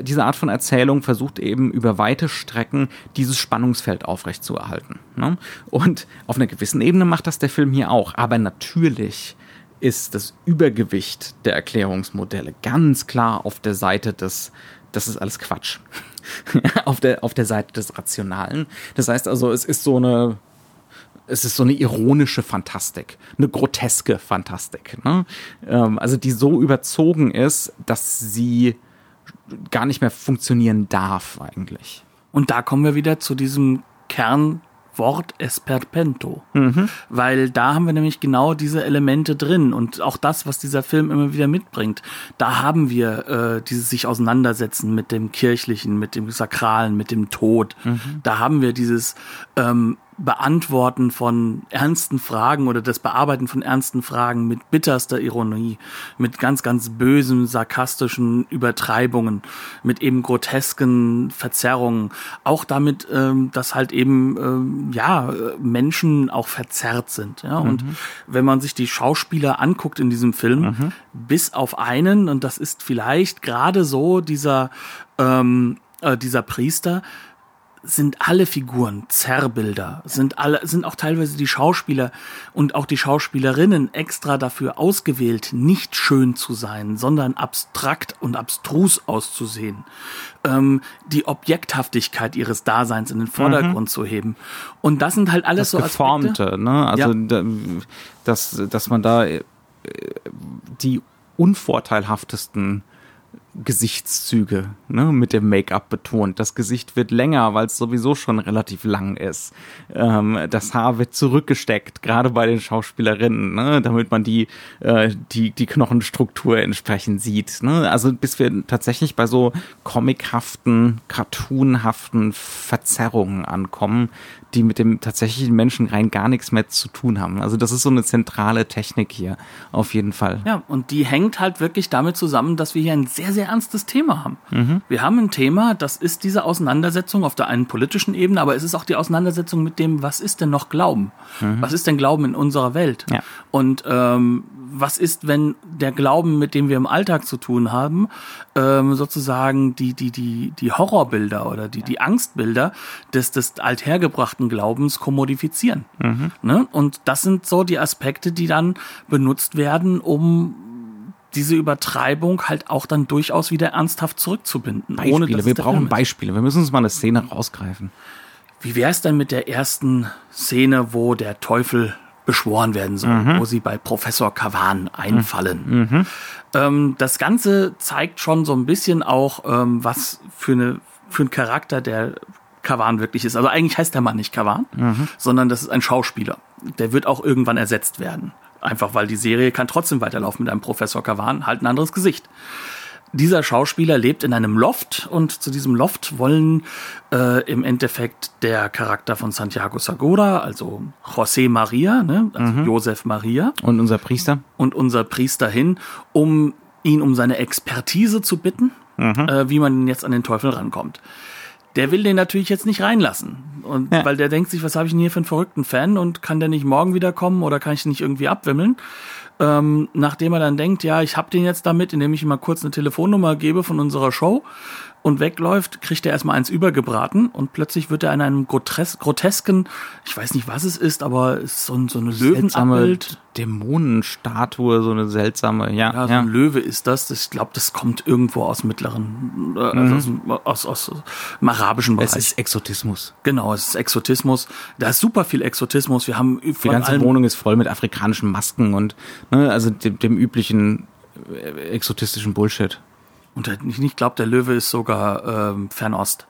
S2: diese Art von Erzählung versucht eben über weite Strecken dieses Spannungsfeld aufrechtzuerhalten. Ne? Und auf einer gewissen Ebene macht das der Film hier auch. Aber natürlich ist das Übergewicht der Erklärungsmodelle ganz klar auf der Seite des, das ist alles Quatsch. (laughs) auf, der, auf der Seite des Rationalen. Das heißt also, es ist so eine, es ist so eine ironische Fantastik, eine groteske Fantastik. Ne? Ähm, also die so überzogen ist, dass sie gar nicht mehr funktionieren darf eigentlich.
S1: Und da kommen wir wieder zu diesem Kernwort Esperpento. Mhm. Weil da haben wir nämlich genau diese Elemente drin und auch das, was dieser Film immer wieder mitbringt. Da haben wir äh, dieses sich auseinandersetzen mit dem Kirchlichen, mit dem Sakralen, mit dem Tod. Mhm. Da haben wir dieses ähm, Beantworten von ernsten Fragen oder das Bearbeiten von ernsten Fragen mit bitterster Ironie, mit ganz, ganz bösen, sarkastischen Übertreibungen, mit eben grotesken Verzerrungen, auch damit, ähm, dass halt eben, ähm, ja, Menschen auch verzerrt sind. Ja? Und mhm. wenn man sich die Schauspieler anguckt in diesem Film, mhm. bis auf einen, und das ist vielleicht gerade so dieser, ähm, äh, dieser Priester, sind alle Figuren Zerrbilder, sind alle, sind auch teilweise die Schauspieler und auch die Schauspielerinnen extra dafür ausgewählt, nicht schön zu sein, sondern abstrakt und abstrus auszusehen, ähm, die Objekthaftigkeit ihres Daseins in den Vordergrund mhm. zu heben. Und das sind halt alles
S2: das
S1: so
S2: Geformte, Aspekte. ne? Also, ja. dass, dass man da äh, die unvorteilhaftesten Gesichtszüge ne, mit dem Make-up betont. Das Gesicht wird länger, weil es sowieso schon relativ lang ist. Ähm, das Haar wird zurückgesteckt, gerade bei den Schauspielerinnen, ne, damit man die, äh, die, die Knochenstruktur entsprechend sieht. Ne? Also bis wir tatsächlich bei so comichaften, cartoonhaften Verzerrungen ankommen, die mit dem tatsächlichen Menschen rein gar nichts mehr zu tun haben. Also das ist so eine zentrale Technik hier, auf jeden Fall.
S1: Ja, und die hängt halt wirklich damit zusammen, dass wir hier ein sehr, sehr ernstes Thema haben. Mhm. Wir haben ein Thema, das ist diese Auseinandersetzung auf der einen politischen Ebene, aber es ist auch die Auseinandersetzung mit dem, was ist denn noch Glauben? Mhm. Was ist denn Glauben in unserer Welt? Ja. Und ähm, was ist, wenn der Glauben, mit dem wir im Alltag zu tun haben, ähm, sozusagen die, die, die, die Horrorbilder oder die, die Angstbilder des, des althergebrachten Glaubens kommodifizieren. Mhm. Ne? Und das sind so die Aspekte, die dann benutzt werden, um diese Übertreibung halt auch dann durchaus wieder ernsthaft zurückzubinden.
S2: Beispiele, ohne, wir brauchen Beispiele. Wir müssen uns mal eine Szene rausgreifen.
S1: Wie wäre es denn mit der ersten Szene, wo der Teufel beschworen werden soll, mhm. wo sie bei Professor Kavan einfallen. Mhm. mhm. Ähm, das Ganze zeigt schon so ein bisschen auch, ähm, was für, eine, für ein Charakter der Kavan wirklich ist. Also eigentlich heißt der Mann nicht Kavan, mhm. sondern das ist ein Schauspieler. Der wird auch irgendwann ersetzt werden. Einfach weil die Serie kann trotzdem weiterlaufen mit einem Professor Kavan, halt ein anderes Gesicht dieser Schauspieler lebt in einem Loft und zu diesem Loft wollen äh, im Endeffekt der Charakter von Santiago Segura, also José Maria, ne, also mhm. Josef Maria.
S2: Und unser Priester.
S1: Und unser Priester hin, um ihn um seine Expertise zu bitten, mhm. äh, wie man jetzt an den Teufel rankommt. Der will den natürlich jetzt nicht reinlassen. Und ja. weil der denkt sich, was habe ich denn hier für einen verrückten Fan und kann der nicht morgen wiederkommen oder kann ich nicht irgendwie abwimmeln? ähm, nachdem er dann denkt, ja, ich hab den jetzt damit, indem ich ihm mal kurz eine Telefonnummer gebe von unserer Show und wegläuft, kriegt er erstmal eins übergebraten und plötzlich wird er in einem grotes grotesken, ich weiß nicht, was es ist, aber es ist so, ein, so eine Löwenabbild.
S2: Dämonenstatue, so eine seltsame, ja.
S1: Ja, so ja. ein Löwe ist das. Ich glaube, das kommt irgendwo aus mittleren, äh, also mhm. aus, aus, aus dem arabischen Bereich.
S2: Es ist Exotismus.
S1: Genau, es ist Exotismus. Da ist super viel Exotismus. Wir haben
S2: Die ganze Wohnung ist voll mit afrikanischen Masken und ne, also dem, dem üblichen äh, exotistischen Bullshit.
S1: Und ich nicht glaube, der Löwe ist sogar ähm, Fernost.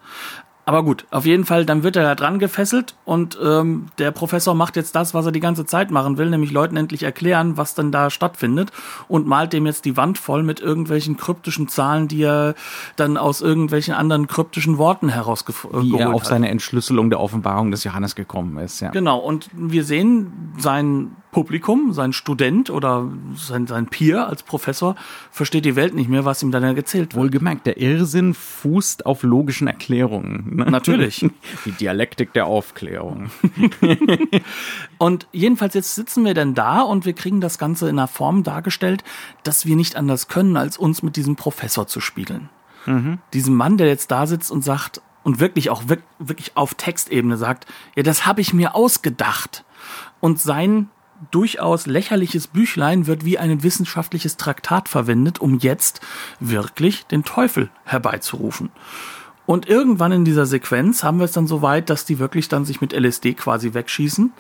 S1: Aber gut, auf jeden Fall, dann wird er da dran gefesselt und ähm, der Professor macht jetzt das, was er die ganze Zeit machen will, nämlich Leuten endlich erklären, was denn da stattfindet und malt dem jetzt die Wand voll mit irgendwelchen kryptischen Zahlen, die er dann aus irgendwelchen anderen kryptischen Worten herausgefunden
S2: hat. Wie er auf hat. seine Entschlüsselung der Offenbarung des Johannes gekommen ist, ja.
S1: Genau, und wir sehen sein Publikum, sein Student oder sein, sein Peer als Professor versteht die Welt nicht mehr, was ihm dann erzählt
S2: wird. Wohlgemerkt, der Irrsinn fußt auf logischen Erklärungen.
S1: Ne? Natürlich. (laughs)
S2: Die Dialektik der Aufklärung. (laughs)
S1: und jedenfalls jetzt sitzen wir dann da und wir kriegen das Ganze in einer Form dargestellt, dass wir nicht anders können, als uns mit diesem Professor zu spiegeln. Mhm. Diesem Mann, der jetzt da sitzt und sagt, und wirklich auch wirklich auf Textebene sagt, ja, das habe ich mir ausgedacht. Und sein durchaus lächerliches Büchlein wird wie ein wissenschaftliches Traktat verwendet, um jetzt wirklich den Teufel herbeizurufen. Und irgendwann in dieser Sequenz haben wir es dann so weit, dass die wirklich dann sich mit LSD quasi wegschießen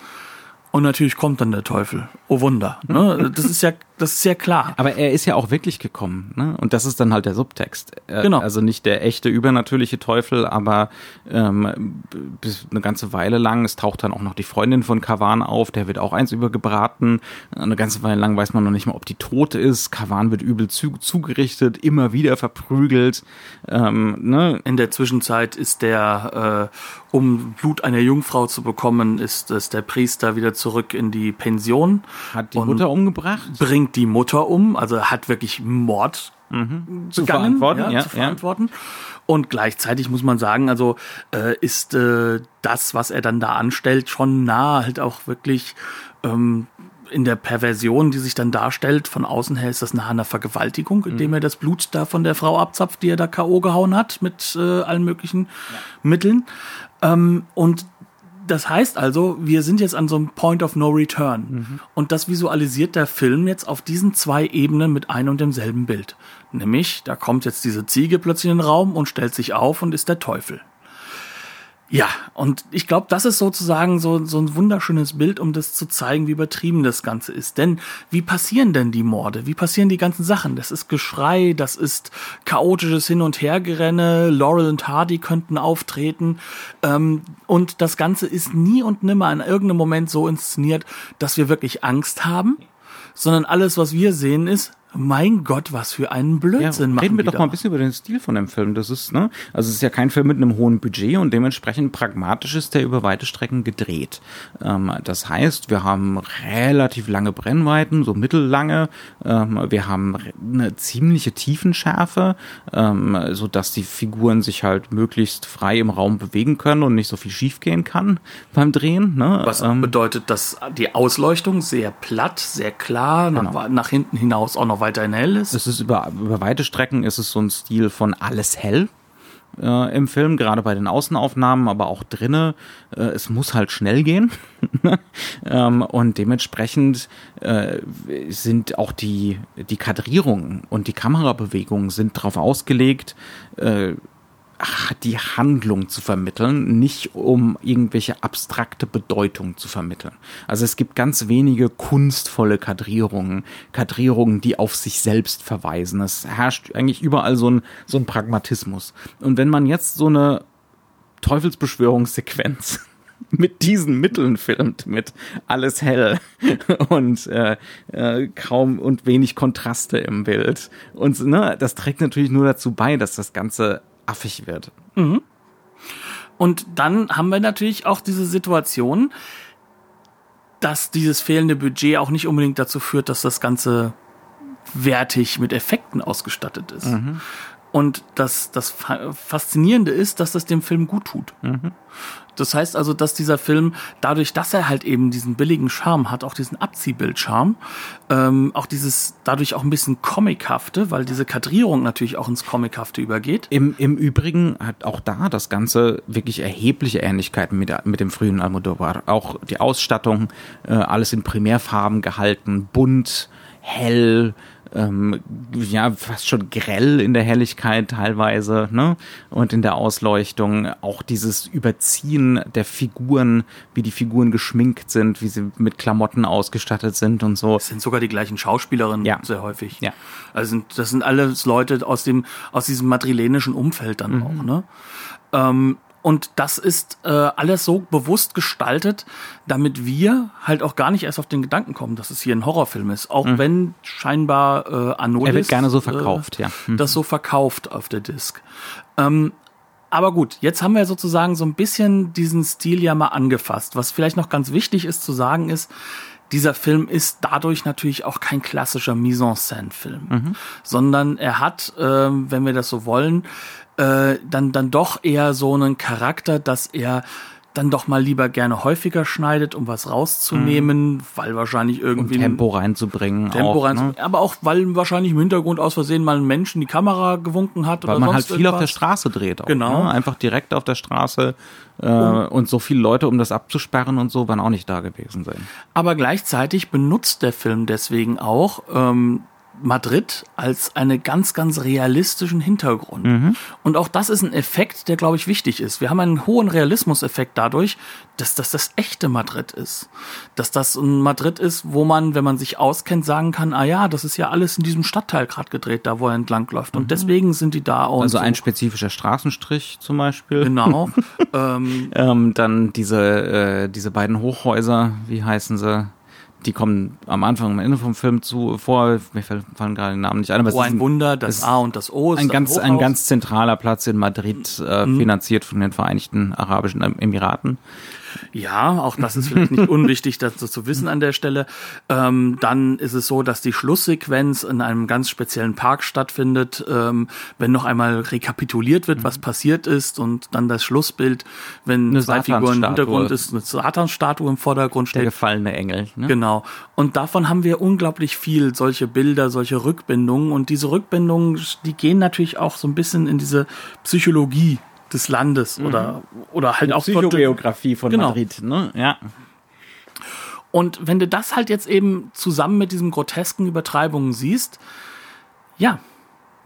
S1: Und natürlich kommt dann der Teufel. Oh Wunder. Ne? Das ist ja, das ist ja klar.
S2: Aber er ist ja auch wirklich gekommen, ne? Und das ist dann halt der Subtext. Äh,
S1: Genau.
S2: Also nicht der echte übernatürliche Teufel, aber ähm, bis eine ganze Weile lang, es taucht dann auch noch die Freundin von Kavan auf, der wird auch eins übergebraten. Eine ganze Weile lang weiß man noch nicht mal, ob die tot ist. Kavan wird übel zu, zugerichtet, immer wieder verprügelt. Ähm, ne?
S1: In der Zwischenzeit ist der, äh, um Blut einer Jungfrau zu bekommen, ist, ist der Priester wieder zurück in die Pension.
S2: Hat die Mutter umgebracht?
S1: bringt die Mutter um, also hat wirklich Mord
S2: Zu
S1: begangen,
S2: verantworten,
S1: ja,
S2: ja,
S1: zu
S2: ja.
S1: verantworten. Und gleichzeitig muss man sagen, also äh, ist äh, das, was er dann da anstellt, schon nah halt auch wirklich ähm, in der Perversion, die sich dann darstellt, von außen her ist das nach einer Vergewaltigung, indem er das Blut da von der Frau abzapft, die er da K.O. gehauen hat mit äh, allen möglichen Mitteln. Ähm, und das heißt also, wir sind jetzt an so einem Point of No Return. Und das visualisiert der Film jetzt auf diesen zwei Ebenen mit einem und demselben Bild. Nämlich, da kommt jetzt diese Ziege plötzlich in den Raum und stellt sich auf und ist der Teufel. Ja, und ich glaube, das ist sozusagen so, so ein wunderschönes Bild, um das zu zeigen, wie übertrieben das Ganze ist. Denn wie passieren denn die Morde? Wie passieren die ganzen Sachen? Das ist Geschrei, das ist chaotisches Hin- und Hergerenne, Laurel und Hardy könnten auftreten. Ähm, und das Ganze ist nie und nimmer in irgendeinem Moment so inszeniert, dass wir wirklich Angst haben, sondern alles, was wir sehen, ist, mein Gott, was für einen
S2: Ja,
S1: Blödsinn machen
S2: reden wir
S1: die
S2: doch
S1: da.
S2: mal ein bisschen über den Stil von dem Film. Das ist, ne, also es ist ja kein Film mit einem hohen Budget und dementsprechend pragmatisch ist der über weite Strecken gedreht. Ähm, das heißt, wir haben relativ lange Brennweiten, so mittellange. Ähm, wir haben eine ziemliche Tiefenschärfe, ähm, so dass die Figuren sich halt möglichst frei im Raum bewegen können und nicht so viel schiefgehen kann beim Drehen. Ne?
S1: Was
S2: Ähm,
S1: bedeutet, dass die Ausleuchtung sehr platt, sehr klar, nach, nach hinten hinaus auch noch weiterhin hell ist.
S2: Es ist über, über weite Strecken ist es so ein Stil von alles hell äh, im Film, gerade bei den Außenaufnahmen, aber auch drinne. Äh, es muss halt schnell gehen. (laughs) ähm, und dementsprechend äh, sind auch die, die Kadrierungen und die Kamerabewegungen sind darauf ausgelegt, äh, ach, die Handlung zu vermitteln, nicht um irgendwelche abstrakte Bedeutung zu vermitteln. Also es gibt ganz wenige kunstvolle Kadrierungen, Kadrierungen, die auf sich selbst verweisen. Es herrscht eigentlich überall so ein, so ein Pragmatismus. Und wenn man jetzt so eine Teufelsbeschwörungssequenz (laughs) mit diesen Mitteln filmt, mit alles hell (laughs) und äh, äh, kaum und wenig Kontraste im Bild. Und ne, das trägt natürlich nur dazu bei, dass das Ganze affig wird.
S1: Und dann haben wir natürlich auch diese Situation, dass dieses fehlende Budget auch nicht unbedingt dazu führt, dass das Ganze wertig mit Effekten ausgestattet ist. Und das, das Fa- Faszinierende ist, dass das dem Film gut tut. Das heißt also, dass dieser Film, dadurch, dass er halt eben diesen billigen Charme hat, auch diesen Abziehbild-Charme, ähm, auch dieses, dadurch auch ein bisschen Comichafte, weil diese Kadrierung natürlich auch ins Comichafte übergeht.
S2: Im, Im Übrigen hat auch da das Ganze wirklich erhebliche Ähnlichkeiten mit, mit dem frühen Almodovar. Auch die Ausstattung, äh, alles in Primärfarben gehalten, bunt, hell, ähm, ja, fast schon grell in der Helligkeit teilweise, ne? Und in der Ausleuchtung auch dieses Überziehen der Figuren, wie die Figuren geschminkt sind, wie sie mit Klamotten ausgestattet sind und so.
S1: Es sind sogar die gleichen Schauspielerinnen
S2: Ja.
S1: sehr häufig.
S2: Ja.
S1: Also sind, das sind alles Leute aus dem aus diesem madrilenischen Umfeld dann auch. Ne? Ähm, und das ist äh, alles so bewusst gestaltet, damit wir halt auch gar nicht erst auf den Gedanken kommen, dass es hier ein Horrorfilm ist. Auch wenn scheinbar äh, Anolis
S2: Er wird gerne so verkauft,
S1: äh,
S2: ja. Mhm.
S1: das so verkauft auf der Disc. Ähm, aber gut, jetzt haben wir sozusagen so ein bisschen diesen Stil ja mal angefasst. Was vielleicht noch ganz wichtig ist zu sagen ist, dieser Film ist dadurch natürlich auch kein klassischer Mise-en-Scène-Film, sondern er hat, ähm, wenn wir das so wollen, äh, dann, dann doch eher so einen Charakter, dass er dann doch mal lieber gerne häufiger schneidet, um was rauszunehmen, weil wahrscheinlich
S2: Um
S1: irgendwie ein-
S2: Tempo reinzubringen.
S1: Tempo
S2: auch,
S1: rein,
S2: ne?
S1: aber auch weil wahrscheinlich im Hintergrund aus Versehen mal ein Mensch in die Kamera gewunken hat
S2: Weil
S1: oder
S2: man halt
S1: sonst
S2: viel auf der
S1: irgendwas.
S2: Straße dreht. Auch,
S1: Genau.
S2: Ne? Einfach direkt auf der Straße. Äh, und so viele Leute, um das abzusperren und so, werden auch nicht da gewesen sein.
S1: Aber gleichzeitig benutzt der Film deswegen auch ähm, Madrid als eine ganz, ganz realistischen Hintergrund.
S2: Mhm.
S1: Und auch das ist ein Effekt, der, glaube ich, wichtig ist. Wir haben einen hohen Realismuseffekt dadurch, dass das das echte Madrid ist. Dass das ein Madrid ist, wo man, wenn man sich auskennt, sagen kann, ah ja, das ist ja alles in diesem Stadtteil gerade gedreht, da wo er entlang läuft. Und deswegen sind die da auch.
S2: Mhm. Also
S1: so.
S2: ein spezifischer Straßenstrich zum Beispiel.
S1: Genau. (laughs) ähm,
S2: Ähm, dann diese, äh, diese beiden Hochhäuser, wie heißen sie? Die kommen am Anfang, am Ende vom Film zu vor. Mir fallen gerade die Namen nicht ein. Aber es
S1: oh,
S2: ist
S1: ein Wunder, das
S2: es
S1: A und das O ist
S2: ein ganz, ein ganz zentraler Platz in Madrid, äh,
S1: Mhm.
S2: finanziert von den Vereinigten Arabischen Emiraten.
S1: Ja, auch das ist vielleicht nicht (laughs) unwichtig, das so zu wissen an der Stelle. Ähm, dann ist es so, dass die Schlusssequenz in einem ganz speziellen Park stattfindet, ähm, wenn noch einmal rekapituliert wird, was passiert ist und dann das Schlussbild, wenn
S2: Eine
S1: zwei Figuren im. Hintergrund ist, eine Satansstatue im Vordergrund
S2: Der
S1: steht.
S2: gefallene Engel. Ne?
S1: Genau. Und davon haben wir unglaublich viel, solche Bilder, solche Rückbindungen. Und diese Rückbindungen, die gehen natürlich auch so ein bisschen in diese Psychologie des Landes oder, oder halt auch
S2: Psychogeografie von
S1: Genau.
S2: Madrid. Ne? Ja.
S1: Und wenn du das halt jetzt eben zusammen mit diesen grotesken Übertreibungen siehst, ja,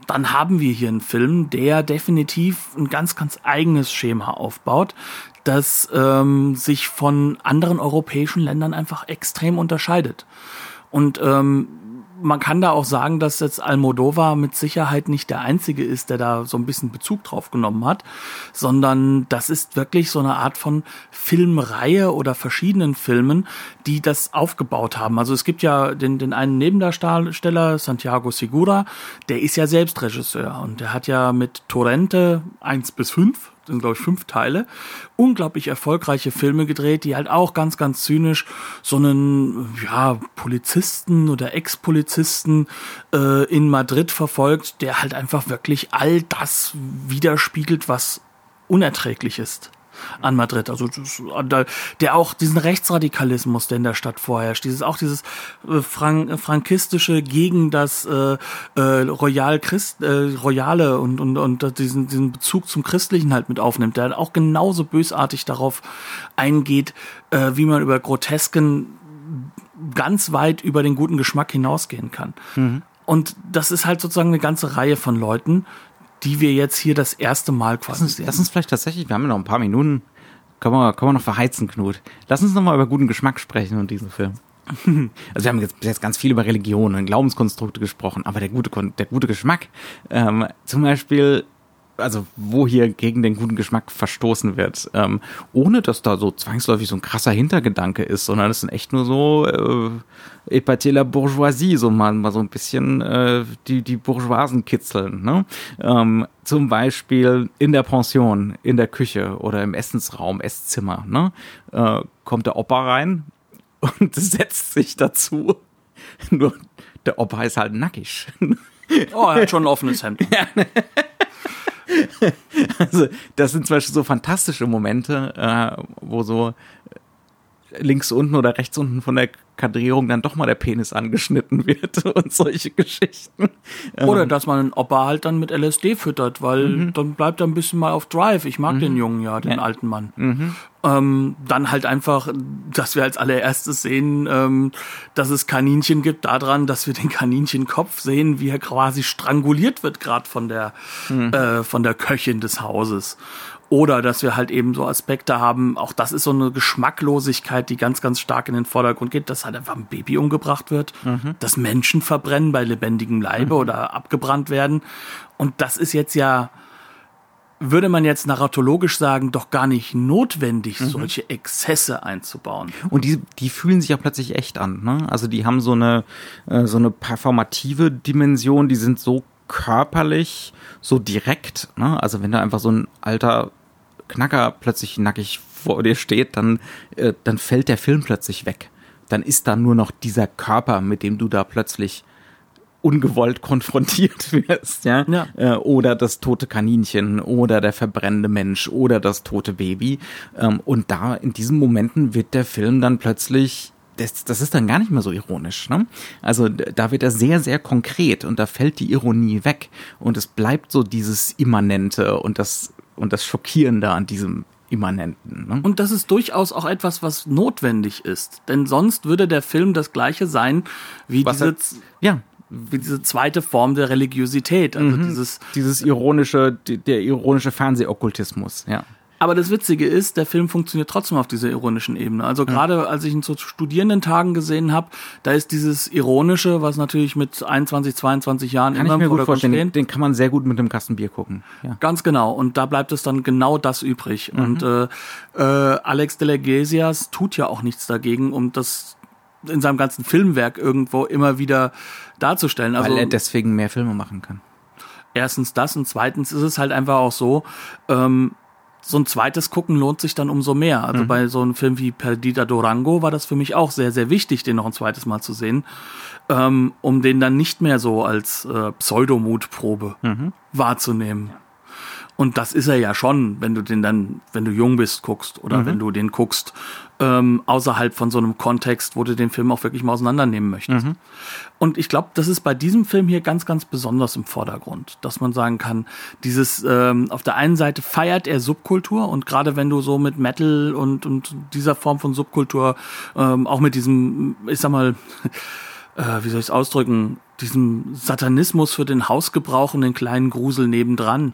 S1: dann haben wir hier einen Film, der definitiv ein ganz, ganz eigenes Schema aufbaut, das ähm, sich von anderen europäischen Ländern einfach extrem unterscheidet. Und ähm, man kann da auch sagen, dass jetzt Almodovar mit Sicherheit nicht der einzige ist, der da so ein bisschen Bezug drauf genommen hat, sondern das ist wirklich so eine Art von Filmreihe oder verschiedenen Filmen, die das aufgebaut haben. Also es gibt ja den, den einen Nebendarsteller, Santiago Segura, der ist ja selbst Regisseur und der hat ja mit Torrente eins bis fünf sind glaube ich fünf Teile, unglaublich erfolgreiche Filme gedreht, die halt auch ganz, ganz zynisch so einen ja, Polizisten oder Ex-Polizisten äh, in Madrid verfolgt, der halt einfach wirklich all das widerspiegelt, was unerträglich ist an Madrid. Also der auch diesen Rechtsradikalismus, der in der Stadt vorherrscht, dieses auch dieses äh, Frank, frankistische gegen das äh, äh, Royal Christ, äh, Royale und und und diesen diesen Bezug zum Christlichen halt mit aufnimmt, der auch genauso bösartig darauf eingeht, äh, wie man über Grotesken ganz weit über den guten Geschmack hinausgehen kann. Und das ist halt sozusagen eine ganze Reihe von Leuten, die wir jetzt hier das erste Mal quasi
S2: Lass uns,
S1: sehen.
S2: lass uns vielleicht tatsächlich, wir haben ja noch ein paar Minuten, können wir, können wir noch verheizen, Knut. Lass uns noch mal über guten Geschmack sprechen und diesen Film. (laughs) Also wir haben jetzt, bis jetzt ganz viel über Religion und Glaubenskonstrukte gesprochen, aber der gute, der gute Geschmack, ähm, zum Beispiel, also wo hier gegen den guten Geschmack verstoßen wird, ähm, ohne dass da so zwangsläufig so ein krasser Hintergedanke ist, sondern es sind echt nur so äh, Epathie la Bourgeoisie, so mal, mal so ein bisschen äh, die, die Bourgeoisen kitzeln. Ne? Ähm, zum Beispiel in der Pension, in der Küche oder im Essensraum, Esszimmer, ne? äh, kommt der Opa rein (laughs) und setzt sich dazu. (laughs) Nur der Opa ist halt nackig.
S1: oh, er hat schon ein offenes Hemd. (laughs) (laughs)
S2: Also, das sind zum Beispiel so fantastische Momente, äh, wo so links unten oder rechts unten von der Kadrierung dann doch mal der Penis angeschnitten (laughs) wird und solche Geschichten.
S1: Oder dass man einen Opa halt dann mit LSD füttert, weil dann bleibt er ein bisschen mal auf Drive. Ich mag den Jungen ja, den
S2: Ja.
S1: alten Mann. Ähm, dann halt einfach, dass wir als allererstes sehen, ähm, dass es Kaninchen gibt, daran, dass wir den Kaninchenkopf sehen, wie er quasi stranguliert wird, gerade von der äh, von der Köchin des Hauses. Oder dass wir halt eben so Aspekte haben, auch das ist so eine Geschmacklosigkeit, die ganz, ganz stark in den Vordergrund geht, dass halt einfach ein Baby umgebracht wird, dass Menschen verbrennen bei lebendigem Leibe oder abgebrannt werden. Und das ist jetzt ja, würde man jetzt narratologisch sagen, doch gar nicht notwendig, solche Exzesse einzubauen.
S2: Und die, die fühlen sich ja plötzlich echt an. Ne? Also die haben so eine, äh, so eine performative Dimension, die sind so körperlich, so direkt. Ne? Also wenn da einfach so ein alter Knacker plötzlich nackig vor dir steht, dann, äh, dann fällt der Film plötzlich weg. Dann ist da nur noch dieser Körper, mit dem du da plötzlich ungewollt konfrontiert (laughs) wirst, ja,
S1: Ja.
S2: Äh, oder das tote Kaninchen oder der verbrennende Mensch oder das tote Baby ähm, und da in diesen Momenten wird der Film dann plötzlich das, das ist dann gar nicht mehr so ironisch, ne? Also da wird er sehr, sehr konkret und da fällt die Ironie weg und es bleibt so dieses Immanente und das und das Schockierende an diesem Immanenten. Ne?
S1: Und das ist durchaus auch etwas, was notwendig ist. Denn sonst würde der Film das gleiche sein wie
S2: Was
S1: diese.
S2: ja,
S1: wie diese zweite Form der Religiosität, also
S2: Mhm.
S1: dieses
S2: Dieses ironische, der ironische Fernsehokkultismus, ja.
S1: Aber das Witzige ist, der Film funktioniert trotzdem auf dieser ironischen Ebene. Also gerade als ich ihn zu Studierendentagen gesehen habe, da ist dieses Ironische, was natürlich mit 21, 22 Jahren
S2: Kann
S1: immer
S2: ich mir gut vorstellen. Den, den kann man sehr gut mit einem Kasten Bier gucken. Ja.
S1: Ganz genau. Und da bleibt es dann genau das übrig.
S2: Mhm.
S1: Und äh, äh, Alex de la Iglesias tut ja auch nichts dagegen, um das in seinem ganzen Filmwerk irgendwo immer wieder darzustellen. Also
S2: Weil er deswegen mehr Filme machen kann.
S1: erstens das und zweitens ist es halt einfach auch so, ähm, so ein zweites Gucken lohnt sich dann umso mehr.
S2: Mhm.
S1: Also bei so einem Film wie Perdita Durango war das für mich auch sehr, sehr wichtig, den noch ein zweites Mal zu sehen, ähm, um den dann nicht mehr so als äh, Pseudomutprobe
S2: Mhm.
S1: wahrzunehmen. Und das ist er ja schon, wenn du den dann, wenn du jung bist, guckst oder wenn du den guckst, ähm, außerhalb von so einem Kontext, wo du den Film auch wirklich mal auseinandernehmen möchtest. Und ich glaube, das ist bei diesem Film hier ganz, ganz besonders im Vordergrund, dass man sagen kann, dieses, ähm, auf der einen Seite feiert er Subkultur und gerade wenn du so mit Metal und, und dieser Form von Subkultur, ähm, auch mit diesem, ich sag mal, (laughs) äh, wie soll ich es ausdrücken, diesem Satanismus für den Hausgebrauch und den kleinen Grusel nebendran.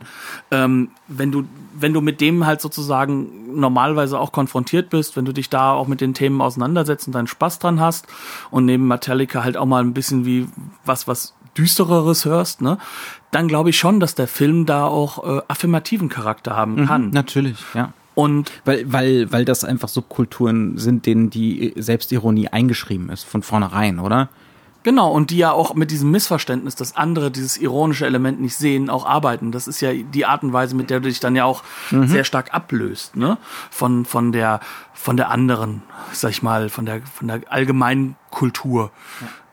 S1: Ähm, wenn du, wenn du mit dem halt sozusagen normalerweise auch konfrontiert bist, wenn du dich da auch mit den Themen auseinandersetzt und deinen Spaß dran hast und neben Metallica halt auch mal ein bisschen wie was, was düstereres hörst, ne, dann glaube ich schon, dass der Film da auch äh, affirmativen Charakter haben kann.
S2: Natürlich, ja.
S1: Und
S2: Weil, weil, weil das einfach Subkulturen sind, denen die Selbstironie eingeschrieben ist, von vornherein, oder?
S1: Genau, und die ja auch mit diesem Missverständnis, dass andere dieses ironische Element nicht sehen, auch arbeiten. Das ist ja die Art und Weise, mit der du dich dann ja auch sehr stark ablöst, ne? Von, von der, von der anderen, sag ich mal, von der, von der allgemeinen Kultur.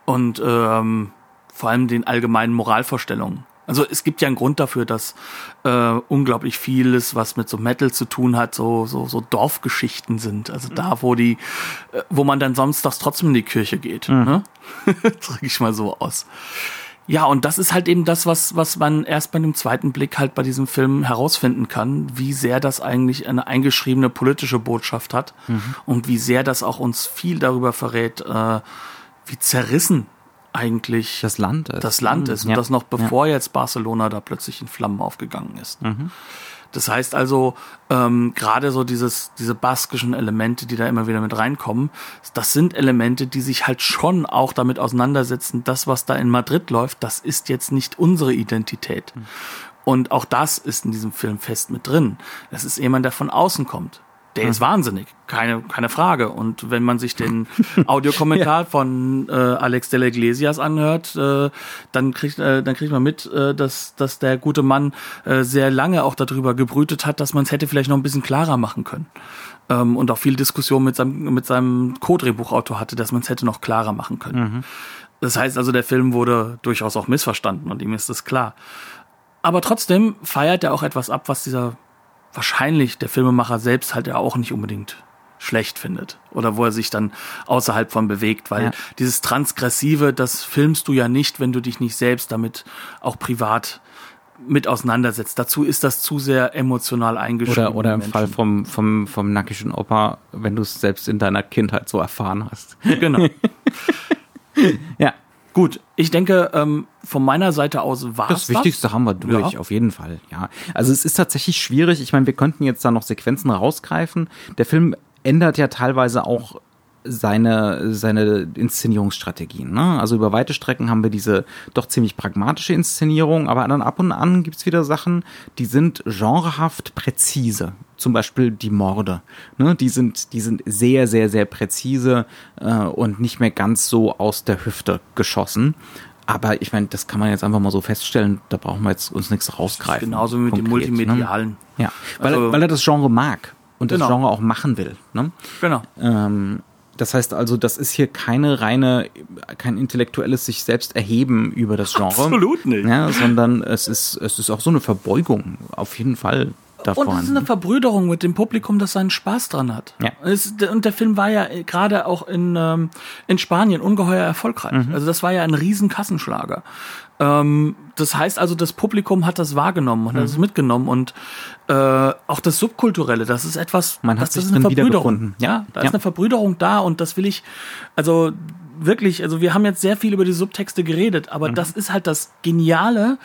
S1: Und ähm, vor allem den allgemeinen Moralvorstellungen. Also es gibt ja einen Grund dafür, dass äh, unglaublich vieles, was mit so Metal zu tun hat, so so so Dorfgeschichten sind. Also da, wo die, äh, wo man dann samstags trotzdem in die Kirche geht. Ne? (laughs) Drücke ich mal so aus. Ja, und das ist halt eben das, was, was man erst bei dem zweiten Blick halt bei diesem Film herausfinden kann, wie sehr das eigentlich eine eingeschriebene politische Botschaft hat und wie sehr das auch uns viel darüber verrät, äh, wie zerrissen eigentlich
S2: Das Land ist.
S1: das Land ist. Und
S2: Ja.
S1: das noch bevor jetzt Barcelona da plötzlich in Flammen aufgegangen ist. Das heißt also, ähm, gerade so dieses, diese baskischen Elemente, die da immer wieder mit reinkommen, das sind Elemente, die sich halt schon auch damit auseinandersetzen, das, was da in Madrid läuft, das ist jetzt nicht unsere Identität. Und auch das ist in diesem Film fest mit drin. Das ist jemand, der von außen kommt. Der ist wahnsinnig, keine, keine Frage. Und wenn man sich den (laughs) Audiokommentar von äh, Alex de la Iglesias anhört, äh, dann, kriegt, äh, dann kriegt man mit, äh, dass, dass der gute Mann äh, sehr lange auch darüber gebrütet hat, dass man es hätte vielleicht noch ein bisschen klarer machen können. Ähm, und auch viel Diskussion mit seinem, mit seinem Co-Drehbuchautor hatte, dass man es hätte noch klarer machen können. Das heißt also, der Film wurde durchaus auch missverstanden und ihm ist das klar. Aber trotzdem feiert er auch etwas ab, was dieser wahrscheinlich der Filmemacher selbst halt ja auch nicht unbedingt schlecht findet oder wo er sich dann außerhalb von bewegt, weil
S2: Ja.
S1: dieses Transgressive, das filmst du ja nicht, wenn du dich nicht selbst damit auch privat mit auseinandersetzt. Dazu ist das zu sehr emotional eingeschrieben.
S2: Oder, oder im
S1: Menschen.
S2: Fall vom, vom, vom nackischen Opa, wenn du es selbst in deiner Kindheit so erfahren hast.
S1: Genau. (laughs)
S2: Ja.
S1: Gut, ich denke, ähm, von meiner Seite aus war
S2: Das Wichtigste haben wir durch,
S1: Ja.
S2: auf jeden Fall, ja. Also es ist tatsächlich schwierig. Ich meine, wir könnten jetzt da noch Sequenzen rausgreifen. Der Film ändert ja teilweise auch seine, seine Inszenierungsstrategien. Ne? Also über weite Strecken haben wir diese doch ziemlich pragmatische Inszenierung, aber dann ab und an gibt's wieder Sachen, die sind genrehaft präzise. Zum Beispiel die Morde. Ne? Die, sind, die sind sehr, sehr, sehr präzise äh, und nicht mehr ganz so aus der Hüfte geschossen. Aber ich meine, das kann man jetzt einfach mal so feststellen, da brauchen wir jetzt uns nichts rausgreifen.
S1: Genauso wie mit dem
S2: konkret,
S1: Multimedialen.
S2: Ne? Ja, weil,
S1: Also-
S2: er, weil er das Genre mag und das
S1: Genau.
S2: Genre auch machen will. Ne?
S1: Genau.
S2: Ähm, das heißt also, das ist hier keine reine, kein intellektuelles sich selbst erheben über das Genre.
S1: Absolut nicht.
S2: Ja, sondern es ist, es ist auch so eine Verbeugung, auf jeden Fall davon.
S1: Und es ist eine Verbrüderung mit dem Publikum, das seinen Spaß dran hat.
S2: Ja.
S1: Es, und der Film war ja äh, gerade auch in, ähm, in Spanien ungeheuer erfolgreich. Also das war ja ein riesen Kassenschlager. Ähm, das heißt also, das Publikum hat das wahrgenommen und hat es mitgenommen und äh, auch das Subkulturelle, das ist etwas,
S2: Man hat
S1: das,
S2: sich
S1: das ist eine Verbrüderung. Ja, da
S2: Ja.
S1: ist eine Verbrüderung da und das will ich, also wirklich, also wir haben jetzt sehr viel über die Subtexte geredet, aber das ist halt das Geniale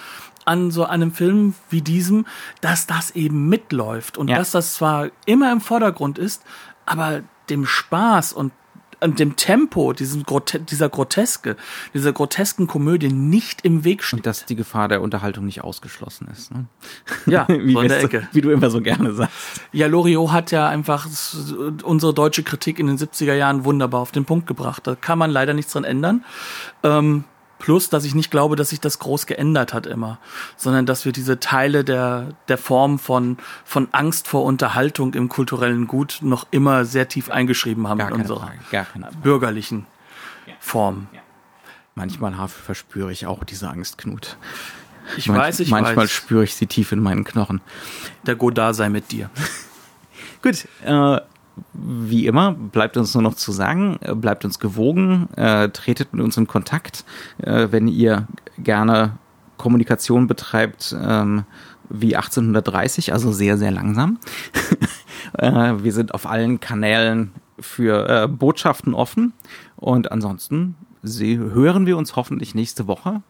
S1: an so einem Film wie diesem, dass das eben mitläuft und
S2: Ja.
S1: dass das zwar immer im Vordergrund ist, aber dem Spaß und und dem Tempo, diesem Grote dieser Groteske, dieser grotesken Komödie nicht im Weg steht.
S2: Und dass die Gefahr der Unterhaltung nicht ausgeschlossen ist. Ne?
S1: Ja, (laughs)
S2: wie,
S1: so der Ecke.
S2: wie du immer so gerne sagst.
S1: Ja, Loriot hat ja einfach unsere deutsche Kritik in den 70er Jahren wunderbar auf den Punkt gebracht. Da kann man leider nichts dran ändern. Ähm, plus, dass ich nicht glaube, dass sich das groß geändert hat immer, sondern dass wir diese Teile der, der Form von, von Angst vor Unterhaltung im kulturellen Gut noch immer sehr tief eingeschrieben haben in unserer bürgerlichen Form.
S2: Manchmal verspüre ich auch diese Angst, Knut.
S1: Ich
S2: Manch-
S1: weiß, ich
S2: manchmal
S1: weiß,
S2: spüre ich sie tief in meinen Knochen.
S1: der Godard sei mit dir. (laughs)
S2: Gut, äh, wie immer, bleibt uns nur noch zu sagen, äh, bleibt uns gewogen, äh, tretet mit uns in Kontakt, äh, wenn ihr gerne Kommunikation betreibt ähm, wie 1830, also sehr, sehr langsam. (laughs) äh, wir sind auf allen Kanälen für äh, Botschaften offen und ansonsten sie, hören wir uns hoffentlich nächste Woche.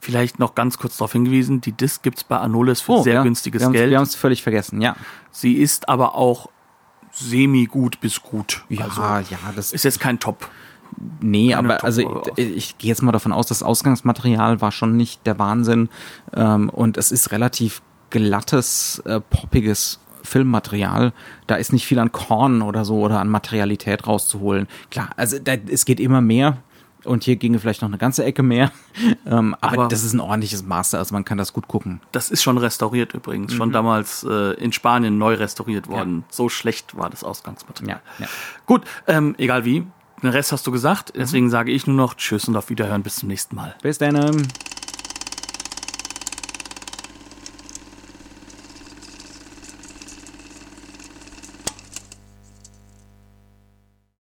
S1: Vielleicht noch ganz kurz darauf hingewiesen, die Disc gibt's bei Anolis für sehr
S2: Oh, ja,
S1: günstiges
S2: wir
S1: Geld.
S2: Wir haben es völlig vergessen, ja.
S1: Sie ist aber auch semi-gut bis gut.
S2: Ja,
S1: Also
S2: ja, das
S1: ist jetzt kein Top.
S2: Nee,
S1: Keine
S2: aber
S1: Top-
S2: also ich, ich gehe jetzt mal davon aus, das Ausgangsmaterial war schon nicht der Wahnsinn ähm, und es ist relativ glattes, äh, poppiges Filmmaterial. Da ist nicht viel an Korn oder so oder an Materialität rauszuholen. Klar, also da, es geht immer mehr und hier ginge vielleicht noch eine ganze Ecke mehr, (laughs) ähm, aber,
S1: Aber-
S2: das ist ein ordentliches Master, also man kann das gut gucken.
S1: Das ist schon restauriert übrigens.
S2: Mhm.
S1: Schon damals äh, in Spanien neu restauriert worden. So schlecht war das Ausgangsmaterial.
S2: Ja, ja.
S1: Gut, ähm, egal wie. Den Rest hast du gesagt.
S2: Mhm.
S1: Deswegen sage ich nur noch Tschüss und auf Wiederhören. Bis zum nächsten Mal.
S2: Bis dann.